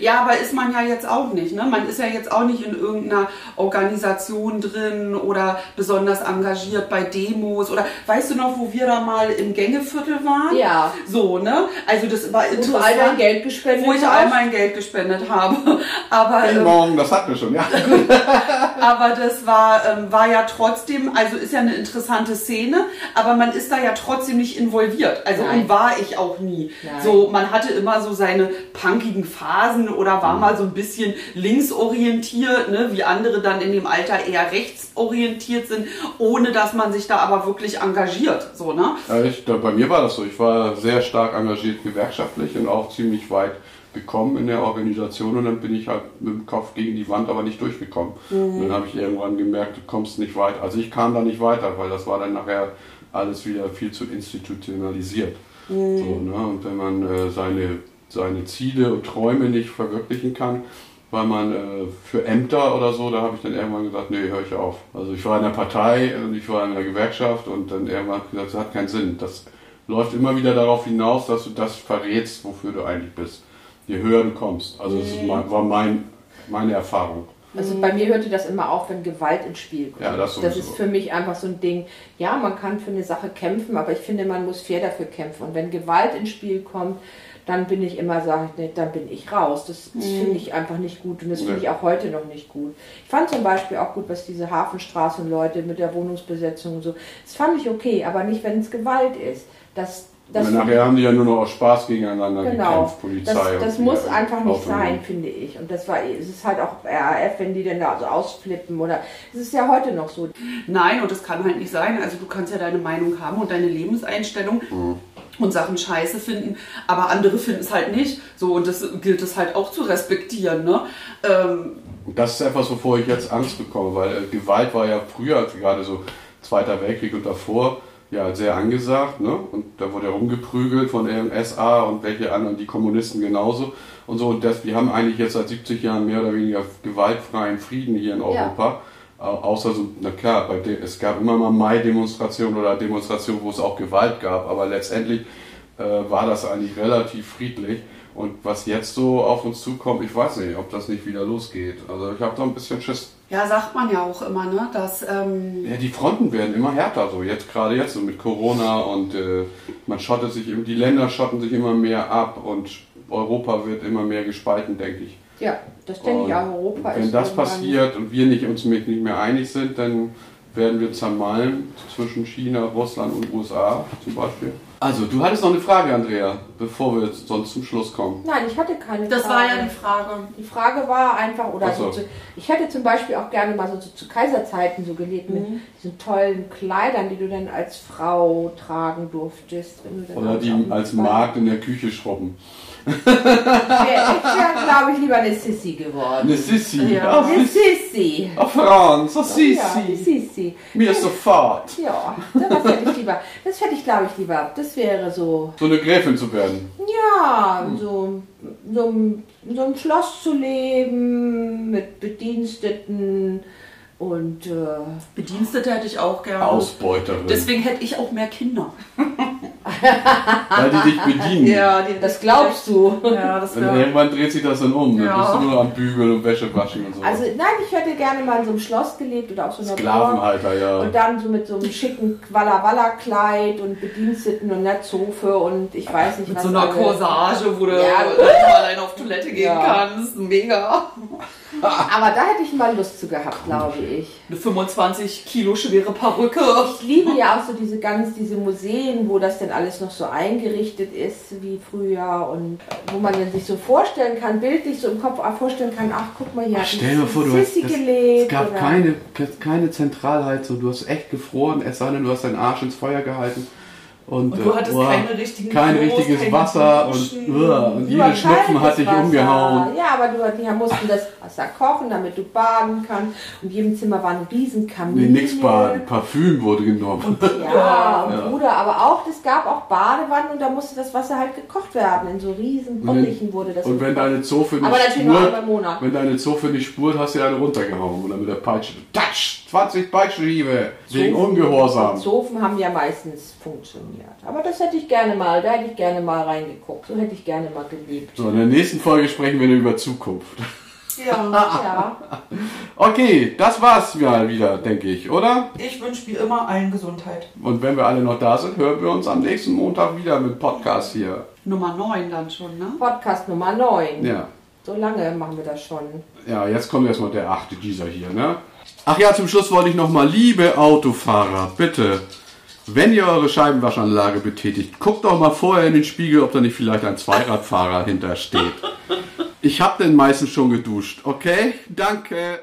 Ja, aber ist man ja jetzt auch nicht. Ne? Man ist ja jetzt auch nicht in irgendeiner Organisation drin oder besonders engagiert bei Demos oder weißt du noch, wo wir da mal im Gängeviertel waren?
Ja.
So, ne? Also das war
Wo du
interessant.
all dein Geld gespendet
wo ich all mein Geld gespendet habe. <laughs> Aber,
Guten
ähm,
Morgen, das hatten wir schon, ja. <laughs>
aber das war, ähm, war ja trotzdem, also ist ja eine interessante Szene, aber man ist da ja trotzdem nicht involviert. Also
Nein.
und war ich auch nie.
Nein.
So, man hatte immer so seine punkigen Phasen oder war mal so ein bisschen linksorientiert, ne, wie andere dann in dem Alter eher rechtsorientiert sind, ohne dass man sich da aber wirklich engagiert. So, ne?
Ja, ich, da, bei mir war das so. Ich war sehr stark engagiert gewerkschaftlich und auch ziemlich weit gekommen in der Organisation und dann bin ich halt mit dem Kopf gegen die Wand aber nicht durchgekommen. Und dann habe ich irgendwann gemerkt, du kommst nicht weiter. Also ich kam da nicht weiter, weil das war dann nachher alles wieder viel zu institutionalisiert. So, ne? Und wenn man äh, seine, seine Ziele und Träume nicht verwirklichen kann, weil man äh, für Ämter oder so, da habe ich dann irgendwann gesagt, nee, höre ich auf. Also ich war in der Partei und ich war in der Gewerkschaft und dann irgendwann gesagt, das hat keinen Sinn. Das läuft immer wieder darauf hinaus, dass du das verrätst, wofür du eigentlich bist. Je höher du kommst. Also das ist mein, war mein, meine Erfahrung.
Also bei mir hörte das immer auf, wenn Gewalt ins Spiel kommt.
Ja, das
das ist für mich einfach so ein Ding. Ja, man kann für eine Sache kämpfen, aber ich finde, man muss fair dafür kämpfen. Und wenn Gewalt ins Spiel kommt, dann bin ich immer, sage ich, nee, dann bin ich raus. Das, das finde ich einfach nicht gut und das finde ich auch heute noch nicht gut. Ich fand zum Beispiel auch gut, was diese Hafenstraßenleute mit der Wohnungsbesetzung und so, das fand ich okay, aber nicht, wenn es Gewalt ist. Das, das
Und nachher haben die ja nur noch aus Spaß gegeneinander
Genau,
gekämpft, Polizei.
das,
und
das
die
muss einfach nicht sein, finde ich. Und das war, es ist halt auch RAF, wenn die denn da so ausflippen oder, es ist ja heute noch so.
Nein, und das kann halt nicht sein. Also du kannst ja deine Meinung haben und deine Lebenseinstellung und Sachen scheiße finden, aber andere finden es halt nicht. So, und das gilt es halt auch zu respektieren, ne? Ähm,
Und das ist etwas, wovor ich jetzt Angst bekomme, weil äh, Gewalt war ja früher, gerade so Zweiter Weltkrieg und davor, ja sehr angesagt, ne? Und da wurde ja rumgeprügelt von der SA und welche anderen, die Kommunisten genauso. und so. Und das, wir haben eigentlich jetzt seit 70 Jahren mehr oder weniger gewaltfreien Frieden hier in Europa. Au- Außer so, na klar, bei de, es gab immer mal Mai-Demonstrationen oder Demonstrationen, wo es auch Gewalt gab, aber letztendlich äh, war das eigentlich relativ friedlich. Und was jetzt so auf uns zukommt, ich weiß nicht, ob das nicht wieder losgeht. Also ich habe da ein bisschen Schiss.
Ja, sagt man ja auch immer, ne? Dass, ähm,
Ja, die Fronten werden immer härter, so jetzt gerade jetzt so mit Corona und äh, man schottet sich, die Länder schotten sich immer mehr ab und Europa wird immer mehr gespalten, denke ich.
Ja, das denke ich auch. Europa
Wenn
ist
das
irgendwann-
passiert und wir nicht, uns mit nicht mehr einig sind, dann werden wir zermalmen zwischen China, Russland und USA zum Beispiel. Also, du hattest noch eine Frage, Andrea, bevor wir jetzt sonst zum Schluss kommen.
Nein, ich hatte keine
das
Frage.
war ja die Frage.
Die Frage war einfach, oder
so.
so. zu, ich hätte zum Beispiel auch gerne mal so zu, zu Kaiserzeiten so gelebt mit
Mhm.
diesen tollen Kleidern, die du dann als Frau tragen durftest. Wenn du dann
Oder die als Markt in der Küche schrubben.
Ich wäre, glaube ich, lieber eine Sissy geworden.
Eine Sissi.
Ja.
Ach,
Eine
Sissi.
Sissy.
Ach, Franz, ach,
Ja, eine
Sissi.
Sissy.
Mir sofort.
Ja, das hätte ich lieber. Das hätte ich, glaube ich, lieber. Das wäre so,
So eine Gräfin zu werden.
ja, so, so, in so einem Schloss zu leben, mit Bediensteten und äh,
Bedienstete hätte ich auch gerne.
Ausbeuterin.
Deswegen hätte ich auch mehr Kinder. <laughs>
Weil die dich bedienen.
die,
das glaubst du.
Ja, das
Und irgendwann dreht sich das dann um. Dann
Ja.
bist du nur am Bügeln und Wäsche waschen und so.
Also nein, ich hätte gerne mal in so einem Schloss gelebt oder auf so einer.
Sklavenhalter, ja.
Und dann so mit so einem schicken Walla-Walla-Kleid und Bediensteten und einer Zofe und ich weiß nicht
Mit
was.
so einer. Corsage, wo du
Ja. <laughs>
allein auf Toilette gehen
Ja.
kannst. Mega. <laughs>
Aber da hätte ich mal Lust zu gehabt, glaube ich.
Eine 25 Kilo schwere Perücke.
Ich liebe ja auch so diese ganz, diese Museen, wo das denn alles noch so eingerichtet ist wie früher und wo man dann sich so vorstellen kann, bildlich so im Kopf auch vorstellen kann, ach guck mal, hier hat
Stell dir vor, du hast, das,
gelebt.
es gab
oder-
keine, keine Zentralheizung, du hast echt gefroren, es sei denn, du hast deinen Arsch ins Feuer gehalten. Und,
Und du
äh,
hattest
boah,
keine richtigen
kein
Klos,
richtiges
keine
Wasser und, uah, und jede Schnupfen hat dich
Wasser.
umgehauen.
Ja, aber du, die mussten das Wasser kochen, damit du baden kannst. Und in jedem Zimmer war ein riesen Kamin.
Nee, nix baden, Parfüm wurde genommen. <laughs>
Ja, und
Ja.
Bruder, aber auch, es gab auch Badewannen und da musste das Wasser halt gekocht werden. In so riesen Bottichen wurde das
Und wenn
gekocht.
deine Zofe nicht
Aber
spurt, wenn deine Zofe nicht spurt, hast du eine runtergehauen oder mit der Peitsche. Touch! 20 Peitschenhiebe wegen Ungehorsam.
Zofen haben ja meistens funktioniert. Aber das hätte ich gerne mal, da hätte ich gerne mal reingeguckt. So hätte ich gerne mal gelebt.
So, in der nächsten Folge sprechen wir über Zukunft.
Ja.
Ja. <laughs>
Okay, das war's mal wieder, denke ich, oder?
Ich wünsche wie immer allen Gesundheit.
Und wenn wir alle noch da sind, hören wir uns am nächsten Montag wieder mit Podcast hier.
Nummer 9 dann schon, ne?
Podcast Nummer 9.
Ja.
So lange machen wir das schon.
Ja, jetzt kommt erstmal der achte dieser hier, ne? Ach ja, zum Schluss wollte ich nochmal, liebe Autofahrer, bitte, wenn ihr eure Scheibenwaschanlage betätigt, guckt doch mal vorher in den Spiegel, ob da nicht vielleicht ein Zweiradfahrer hinter steht. Ich hab den meistens schon geduscht, okay? Danke.